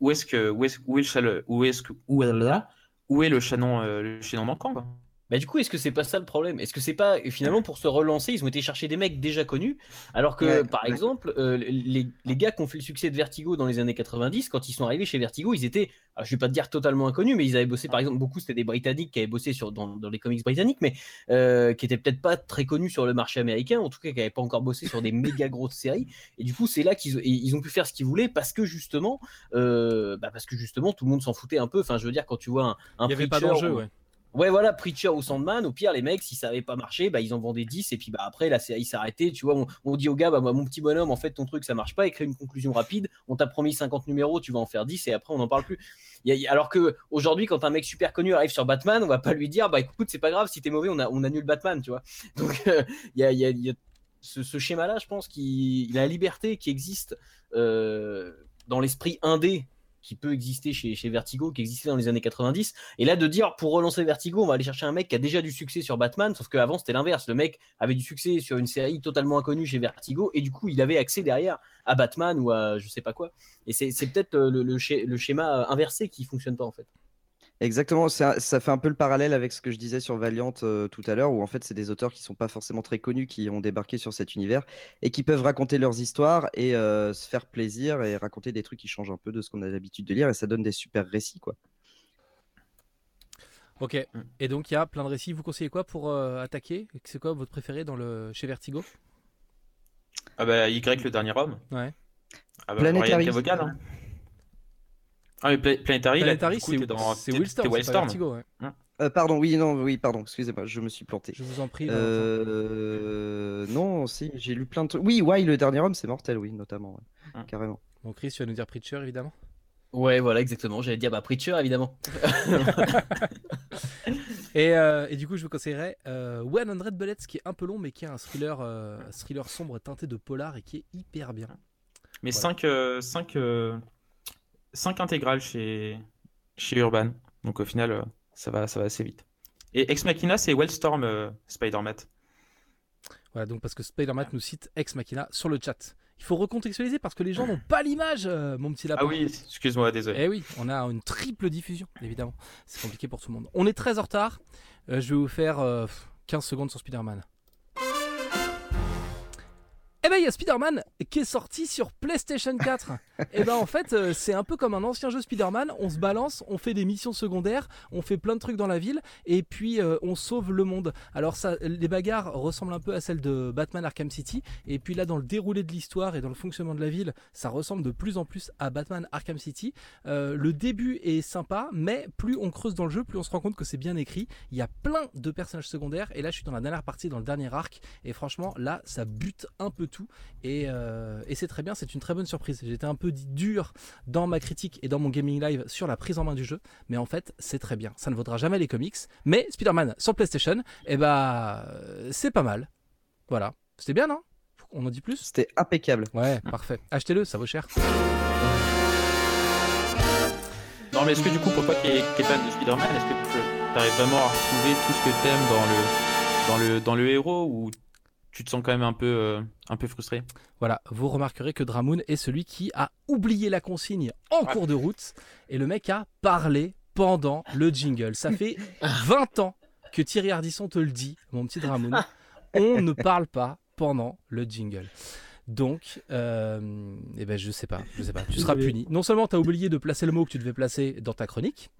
Où est-ce que où est, où est le où que où est là où est le chanon euh, le manquant quoi? Bah du coup, est-ce que c'est pas ça le problème? Est-ce que c'est pas finalement pour se relancer, ils ont été chercher des mecs déjà connus, alors que Ouais, par ouais. exemple, euh, les, les gars qui ont fait le succès de Vertigo dans les années 90, quand ils sont arrivés chez Vertigo, ils étaient, alors, je vais pas te dire totalement inconnus, mais ils avaient bossé par exemple beaucoup, c'était des Britanniques qui avaient bossé sur dans, dans les comics britanniques, mais euh, qui étaient peut-être pas très connus sur le marché américain, en tout cas qui n'avaient pas encore bossé sur des méga grosses séries. Et du coup, c'est là qu'ils ils ont pu faire ce qu'ils voulaient parce que justement, euh, bah, parce que justement, tout le monde s'en foutait un peu. Enfin, je veux dire, quand tu vois un, un Il n'y avait pas d'enjeu, ou- ouais. Ouais, voilà, Preacher ou Sandman, au pire, les mecs, si ça avait pas marché, bah, ils en vendaient 10, et puis bah, après, la série s'arrêtait. Tu vois, on, dit au gars, bah, mon petit bonhomme, en fait, ton truc, ça marche pas, écris une conclusion rapide, on t'a promis 50 numéros, tu vas en faire 10, et après, on n'en parle plus. Alors que aujourd'hui, quand un mec super connu arrive sur Batman, on va pas lui dire, bah écoute, c'est pas grave, si t'es mauvais, on, a, on annule Batman, tu vois. Donc, euh, il y a, ce, schéma-là, je pense a la liberté qui existe euh, dans l'esprit indé qui peut exister chez, Vertigo, qui existait dans les années 90. Et là, de dire pour relancer Vertigo, on va aller chercher un mec qui a déjà du succès sur Batman, sauf qu'avant c'était l'inverse. Le mec avait du succès sur une série totalement inconnue chez Vertigo, et du coup, il avait accès derrière à Batman ou à je sais pas quoi. Et c'est peut-être euh, le, le schéma euh, inversé qui fonctionne pas en fait. Exactement, ça, ça fait un peu le parallèle avec ce que je disais sur Valiant euh, tout à l'heure, où en fait c'est des auteurs qui sont pas forcément très connus qui ont débarqué sur cet univers et qui peuvent raconter leurs histoires et euh, se faire plaisir et raconter des trucs qui changent un peu de ce qu'on a l'habitude de lire et ça donne des super récits quoi. Ok. Et donc il y a plein de récits. Vous conseillez quoi pour euh, attaquer? C'est quoi votre préféré dans le chez Vertigo? Ah bah, Y, le dernier homme. Ouais. Ah bah, hein. Ah, mais Pla- Planetary, Planetary, c'est dans- Wildstorm. Vertigo. ouais. Euh, pardon, oui, non, oui, pardon, excusez-moi, je me suis planté. Je vous en prie. Euh... Non, si, j'ai lu plein de trucs. Oui, Why, le dernier homme, c'est mortel, oui, notamment, ouais. Hum. carrément. Bon, Chris, tu vas nous dire Preacher évidemment. Ouais, voilà, exactement. J'allais dire bah, Preacher, évidemment. Et, euh, et du coup, je vous conseillerais euh, 100 Bullets, qui est un peu long, mais qui est un thriller, euh, thriller sombre teinté de polar et qui est hyper bien. Mais Voilà. 5 5 intégrales chez, chez Urban. Donc au final, euh, ça va, ça va assez vite. Et Ex Machina, c'est Wellstorm euh, Spider-Man. Voilà, donc parce que Spider-Man nous cite Ex Machina sur le chat. Il faut recontextualiser parce que les gens n'ont pas l'image, euh, mon petit lapin. Ah oui, excuse-moi, désolé. Eh oui, on a une triple diffusion, évidemment. C'est compliqué pour tout le monde. On est très en retard. Euh, je vais vous faire euh, 15 secondes sur Spider-Man. Eh ben, il y a Spider-Man qui est sorti sur PlayStation 4. Et ben, en fait, euh, c'est un peu comme un ancien jeu Spider-Man. On se balance, on fait des missions secondaires, on fait plein de trucs dans la ville, et puis euh, on sauve le monde. Alors, ça, les bagarres ressemblent un peu à celles de Batman Arkham City, et puis là, dans le déroulé de l'histoire et dans le fonctionnement de la ville, ça ressemble de plus en plus à Batman Arkham City. Euh, le début est sympa, mais plus on creuse dans le jeu, plus on se rend compte que c'est bien écrit. Il y a plein de personnages secondaires, et là, je suis dans la dernière partie, dans le dernier arc, et franchement, là, ça bute un peu tout, et, euh, et c'est très bien, c'est une très bonne surprise. J'étais un peu dit dur dans ma critique et dans mon gaming live sur la prise en main du jeu, mais en fait, c'est très bien. Ça ne vaudra jamais les comics, mais Spider-Man sur PlayStation, eh bah, euh, c'est pas mal. Voilà, c'était bien, non? On en dit plus? C'était impeccable. Ouais, parfait. Achetez-le, ça vaut cher. Non, mais est-ce que du coup, pour toi qui es, qui es fan de Spider-Man, est-ce que tu arrives vraiment à retrouver tout ce que t'aimes dans le, dans, le, dans le héros ou tu te sens quand même un peu, euh, un peu frustré Voilà, vous remarquerez que Dramoon est celui qui a oublié la consigne en Ouais. cours de route et le mec a parlé pendant le jingle. Ça fait 20 ans que Thierry Ardisson te le dit, mon petit Dramoon. On ne parle pas pendant le jingle. Donc, euh, eh ben je sais pas, je sais pas. Tu seras puni. Non seulement tu as oublié de placer le mot que tu devais placer dans ta chronique,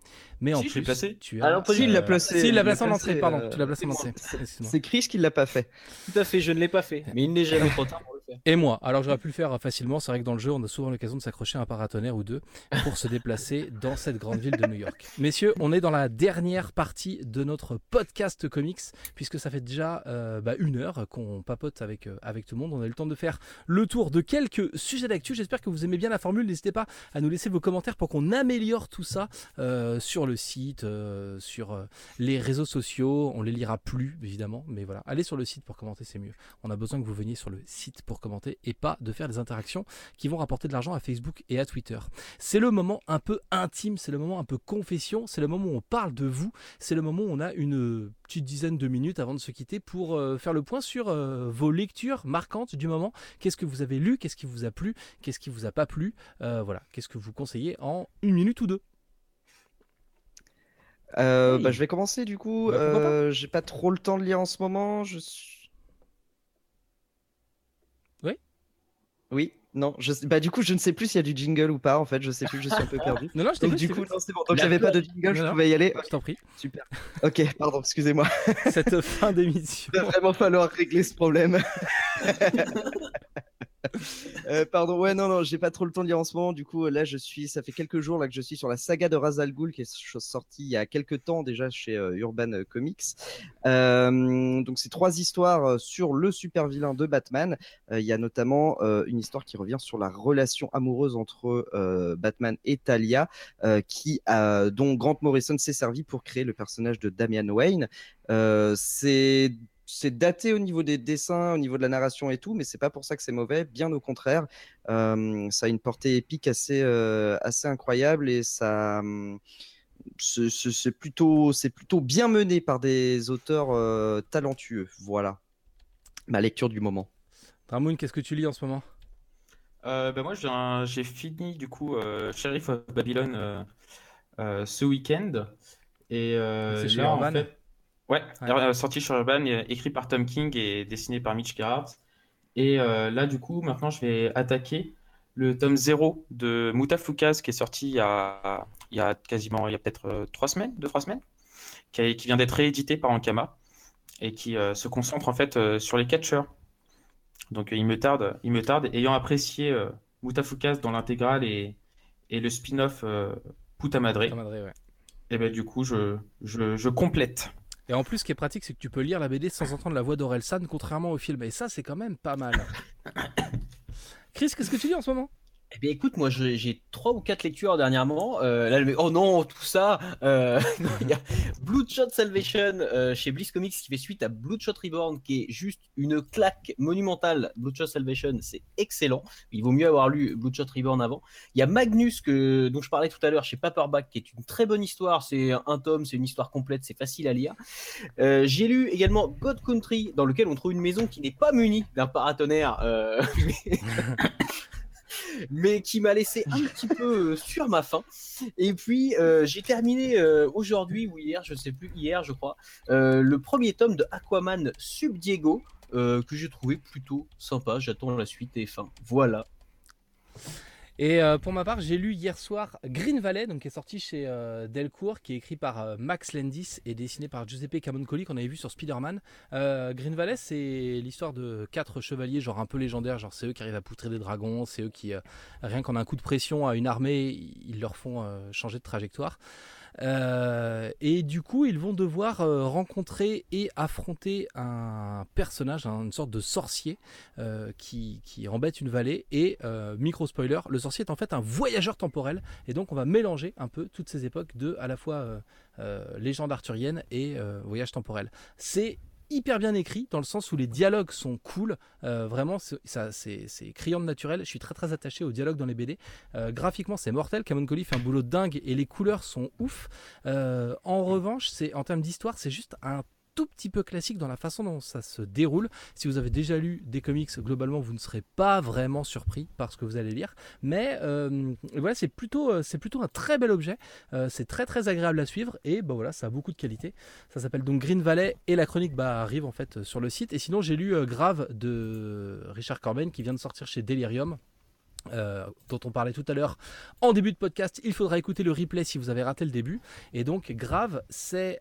mais en Si, plus placé. tu as. Alors, pas il l'a euh, placé. Si, il l'a placé en entrée, pardon. euh, Tu l'as placé en c'est entrée. C'est Chris qui l'a pas fait. Tout à fait, je ne l'ai pas fait. Mais il n'est jamais trop tard pour le faire. Et moi, alors j'aurais pu le faire facilement. C'est vrai que dans le jeu, on a souvent l'occasion de s'accrocher à un paratonnerre ou deux pour se déplacer dans cette grande ville de New York. Messieurs, on est dans la dernière partie de notre podcast comics, puisque ça fait déjà euh, bah, une heure qu'on papote avec, euh, avec tout le monde. On a eu le temps de faire le tour de quelques sujets d'actu. J'espère que vous aimez bien la formule. N'hésitez pas à nous laisser vos commentaires pour qu'on améliore tout ça euh, sur le site, euh, sur euh, les réseaux sociaux. On les lira plus, évidemment, mais voilà. Allez sur le site pour commenter, c'est mieux. On a besoin que vous veniez sur le site pour commenter et pas de faire des interactions qui vont rapporter de l'argent à Facebook et à Twitter. C'est le moment un peu intime, c'est le moment un peu confession, c'est le moment où on parle de vous, c'est le moment où on a une petite dizaine de minutes avant de se quitter pour euh, faire le point sur euh, vos lectures marquantes du moment. Qu'est-ce que vous avez lu, qu'est-ce qui vous a plu, qu'est-ce qui vous a pas plu, Euh, voilà, qu'est-ce que vous conseillez en une minute ou deux? Euh, Oui. bah, je vais commencer du coup. Bah. Euh, J'ai pas trop le temps de lire en ce moment. Je suis. Oui Oui, non. Je... sais- Bah, du coup, je ne sais plus s'il y a du jingle ou pas. En fait, je sais plus. Je suis un peu perdu. Non, non, je t'écoute, du coup, non, c'est bon. Donc, j'avais pas de jingle. Je non. pouvais y aller. Je t'en prie. Super. Ok, pardon. Excusez-moi. Cette fin d'émission. Il va vraiment falloir régler ce problème. Euh, pardon, ouais, non, non, j'ai pas trop le temps de lire en ce moment. Du coup, là, je suis, ça fait quelques jours là que je suis sur la saga de Ra's al Ghul qui est sortie il y a quelques temps déjà chez euh, Urban euh, Comics. Euh, donc, c'est trois histoires euh, sur le super vilain de Batman. Euh, Il y a notamment euh, une histoire qui revient sur la relation amoureuse entre euh, Batman et Talia, euh, qui, dont Grant Morrison s'est servi pour créer le personnage de Damian Wayne. Euh, c'est c'est daté au niveau des dessins, au niveau de la narration et tout, mais c'est pas pour ça que c'est mauvais, bien au contraire. Euh, ça a une portée épique assez, euh, assez incroyable et ça. hum, c'est- plutôt, c'est plutôt bien mené par des auteurs euh, talentueux. Voilà ma lecture du moment. Dramoun, qu'est-ce que tu lis en ce moment? Euh, bah, moi, j'ai fini du coup euh, Sheriff of Babylon euh, euh, ce week-end. Et euh, là, en fait, ouais, Ouais. euh, sorti sur Urban, euh, écrit par Tom King et dessiné par Mitch Gerhardt. Et euh, là, du coup, maintenant, je vais attaquer le tome 0 de Mutafukaz qui est sorti il y a, il y a quasiment, il y a peut-être trois semaines, deux, trois semaines, qui, a- qui vient d'être réédité par Ankama et qui euh, se concentre en fait euh, sur les catcheurs. Donc il me tarde, il me tarde, ayant apprécié Mutafukaz dans l'intégrale et, et le spin-off euh, Puta Madre, Ta madré, ouais. et ben du coup je, je, je complète. Et en plus, ce qui est pratique, c'est que tu peux lire la BD sans entendre la voix d'Orelsan, contrairement au film. Et ça, c'est quand même pas mal. Chris, qu'est-ce que tu lis en ce moment? Eh écoute, moi, j'ai trois ou quatre lectures dernièrement. Euh, oh non, tout ça. Euh, il y a Bloodshot Salvation euh, chez Bliss Comics qui fait suite à Bloodshot Reborn, qui est juste une claque monumentale. Bloodshot Salvation, c'est excellent. Il vaut mieux avoir lu Bloodshot Reborn avant. Il y a Magnus, que, dont je parlais tout à l'heure chez Paperback, qui est une très bonne histoire. C'est un tome, c'est une histoire complète, c'est facile à lire. Euh, j'ai lu également God Country, dans lequel on trouve une maison qui n'est pas munie d'un paratonnerre. mais qui m'a laissé un petit peu euh, sur ma faim. Et puis euh, j'ai terminé euh, aujourd'hui ou hier, je sais plus, hier je crois, le premier tome de Aquaman Sub Diego que j'ai trouvé plutôt sympa. J'attends la suite et fin. Voilà. Et euh, pour ma part, j'ai lu hier soir Green Valley, donc qui est sorti chez euh, Delcourt, qui est écrit par euh, Max Landis et dessiné par Giuseppe Camoncoli qu'on avait vu sur Spider-Man. Euh, Green Valley, c'est l'histoire de quatre chevaliers, genre un peu légendaires, genre c'est eux qui arrivent à poutrer des dragons, c'est eux qui, euh, rien qu'en un coup de pression à une armée, ils leur font euh, changer de trajectoire. Euh, et du coup, ils vont devoir euh, rencontrer et affronter un personnage, hein, une sorte de sorcier euh, qui, embête une vallée. Et micro spoiler, le sorcier est en fait un voyageur temporel. Et donc, on va mélanger un peu toutes ces époques de à la fois légende arthurienne et voyage temporel. C'est hyper bien écrit dans le sens où les dialogues sont cool. Euh, vraiment, c'est- criant de naturel. Je suis très très attaché aux dialogues dans les BD. Euh, graphiquement, c'est mortel. Camon Collie fait un boulot dingue et les couleurs sont ouf. Euh, en revanche, c'est en termes d'histoire, c'est juste un tout petit peu classique dans la façon dont ça se déroule. Si vous avez déjà lu des comics, globalement, vous ne serez pas vraiment surpris par ce que vous allez lire. Mais euh, voilà, c'est plutôt, euh, c'est plutôt un très bel objet. Euh, c'est très très agréable à suivre et bah voilà, ça a beaucoup de qualité. Ça s'appelle donc Green Valley et la chronique bah, arrive en fait sur le site. Et sinon, j'ai lu Grave de Richard Corben qui vient de sortir chez Delirium. Euh, dont on parlait tout à l'heure en début de podcast, il faudra écouter le replay si vous avez raté le début. Et donc, Grave, c'est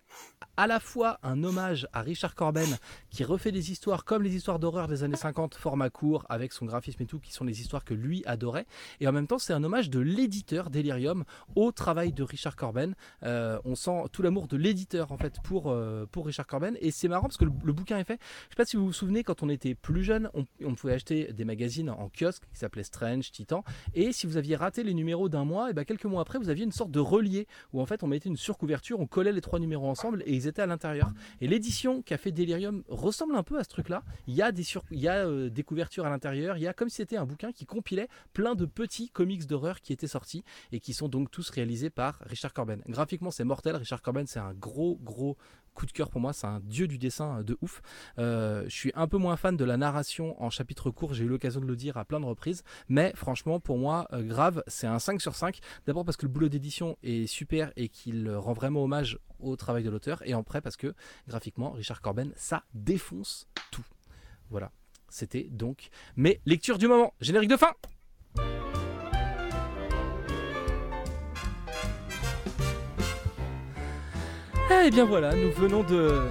à la fois un hommage à Richard Corben qui refait des histoires comme les histoires d'horreur des années 50, format court, avec son graphisme et tout, qui sont les histoires que lui adorait. Et en même temps, c'est un hommage de l'éditeur Delirium au travail de Richard Corben. Euh, on sent tout l'amour de l'éditeur en fait pour, euh, pour Richard Corben. Et c'est marrant parce que le, bouquin est fait. Je sais pas si vous vous souvenez, quand on était plus jeune, on, on pouvait acheter des magazines en kiosque qui s'appelaient Strange, Et si vous aviez raté les numéros d'un mois, et ben quelques mois après, vous aviez une sorte de relié où en fait on mettait une surcouverture, on collait les trois numéros ensemble et ils étaient à l'intérieur. Et l'édition qu'a fait Delirium ressemble un peu à ce truc-là. Il y a des, sur... il y a, euh, des couvertures à l'intérieur, il y a comme si c'était un bouquin qui compilait plein de petits comics d'horreur qui étaient sortis et qui sont donc tous réalisés par Richard Corben. Graphiquement, c'est mortel. Richard Corben, c'est un gros, gros coup de cœur pour moi. C'est un dieu du dessin euh, de ouf. Euh, je suis un peu moins fan de la narration en chapitre court. J'ai eu l'occasion de le dire à plein de reprises. Mais franchement, pour moi, euh, grave, c'est un 5 sur 5. D'abord parce que le boulot d'édition est super et qu'il rend vraiment hommage au travail de l'auteur. Et après parce que graphiquement, Richard Corben, ça défonce tout. Voilà. C'était donc mes lectures du moment. Générique de fin Eh bien voilà, nous venons de,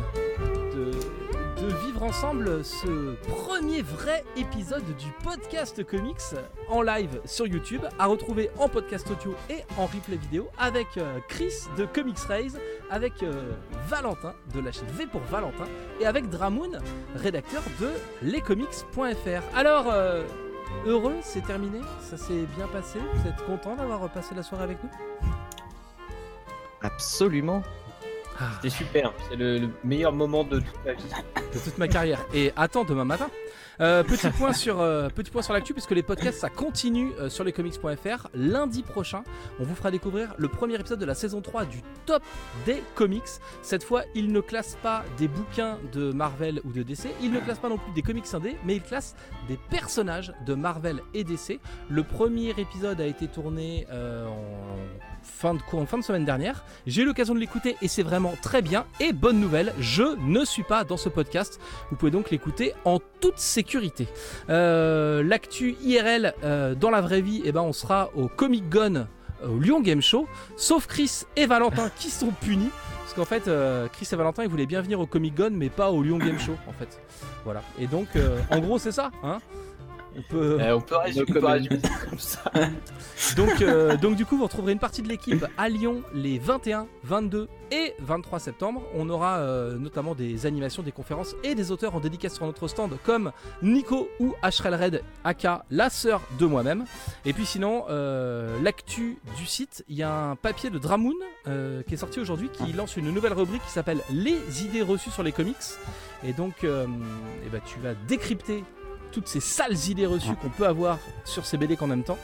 vivre ensemble ce premier vrai épisode du podcast comics en live sur YouTube, à retrouver en podcast audio et en replay vidéo avec euh, Chris de Comics Raise, avec euh, Valentin de la chaîne V pour Valentin et avec Dramoun, rédacteur de lescomics.fr. Alors, euh, heureux, c'est terminé, ça s'est bien passé, vous êtes content d'avoir passé la soirée avec nous? Absolument. Ah. C'était super, c'est le, le meilleur moment de toute ma vie. de toute ma carrière. Et attends demain matin. Euh, petit point sur euh, petit point sur l'actu puisque les podcasts ça continue euh, sur lescomics.fr. Lundi prochain, on vous fera découvrir le premier épisode de la saison 3 du top des comics. Cette fois, il ne classe pas des bouquins de Marvel ou de DC, il ne classe pas non plus des comics indés, mais il classe des personnages de Marvel et DC. Le premier épisode a été tourné euh, en fin de en fin de semaine dernière. J'ai eu l'occasion de l'écouter et c'est vraiment très bien. Et bonne nouvelle, je ne suis pas dans ce podcast. Vous pouvez donc l'écouter en toute sécurité. Euh, L'actu IRL euh, dans la vraie vie, eh ben, on sera au Comic Con euh, au Lyon Game Show, sauf Chris et Valentin qui sont punis. Parce qu'en fait, Chris et Valentin, ils voulaient bien venir au Comic Con, mais pas au Lyon Game Show, en fait. Voilà. Et donc, en gros, c'est ça. Hein on peut... Euh, on peut résumer, on peut résumer ça comme ça. Donc, euh, donc du coup, vous retrouverez une partie de l'équipe à Lyon les 21, 22 et 23 septembre. On aura euh, notamment des animations, des conférences et des auteurs en dédicace sur notre stand comme Nico ou Ashrel Red, aka la sœur de moi-même. Et puis sinon, euh, l'actu du site, il y a un papier de Dramoun euh, qui est sorti aujourd'hui qui lance une nouvelle rubrique qui s'appelle Les idées reçues sur les comics. Et donc, euh, eh ben, tu vas décrypter toutes ces sales idées reçues qu'on peut avoir sur ces BD qu'en même temps.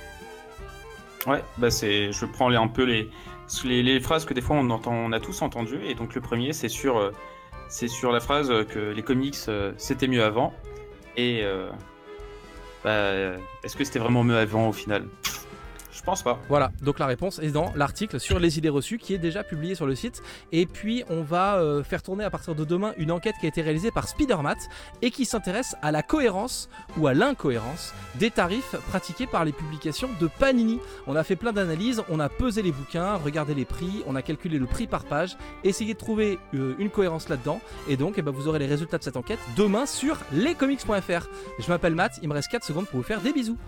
Ouais, bah c'est, je prends les, un peu les, les, phrases que des fois on entend, on a tous entendues, et donc le premier c'est sur, euh, sur la phrase que les comics euh, c'était mieux avant, et euh, bah, est-ce que c'était vraiment mieux avant au final? Je pense pas. Voilà, donc la réponse est dans l'article sur les idées reçues qui est déjà publié sur le site. Et puis on va euh, faire tourner à partir de demain une enquête qui a été réalisée par Spidermat et qui s'intéresse à la cohérence ou à l'incohérence des tarifs pratiqués par les publications de Panini. On a fait plein d'analyses, on a pesé les bouquins, regardé les prix, on a calculé le prix par page, essayé de trouver euh, une cohérence là-dedans. Et donc eh ben, vous aurez les résultats de cette enquête demain sur lescomics.fr. Je m'appelle Matt, il me reste 4 secondes pour vous faire des bisous.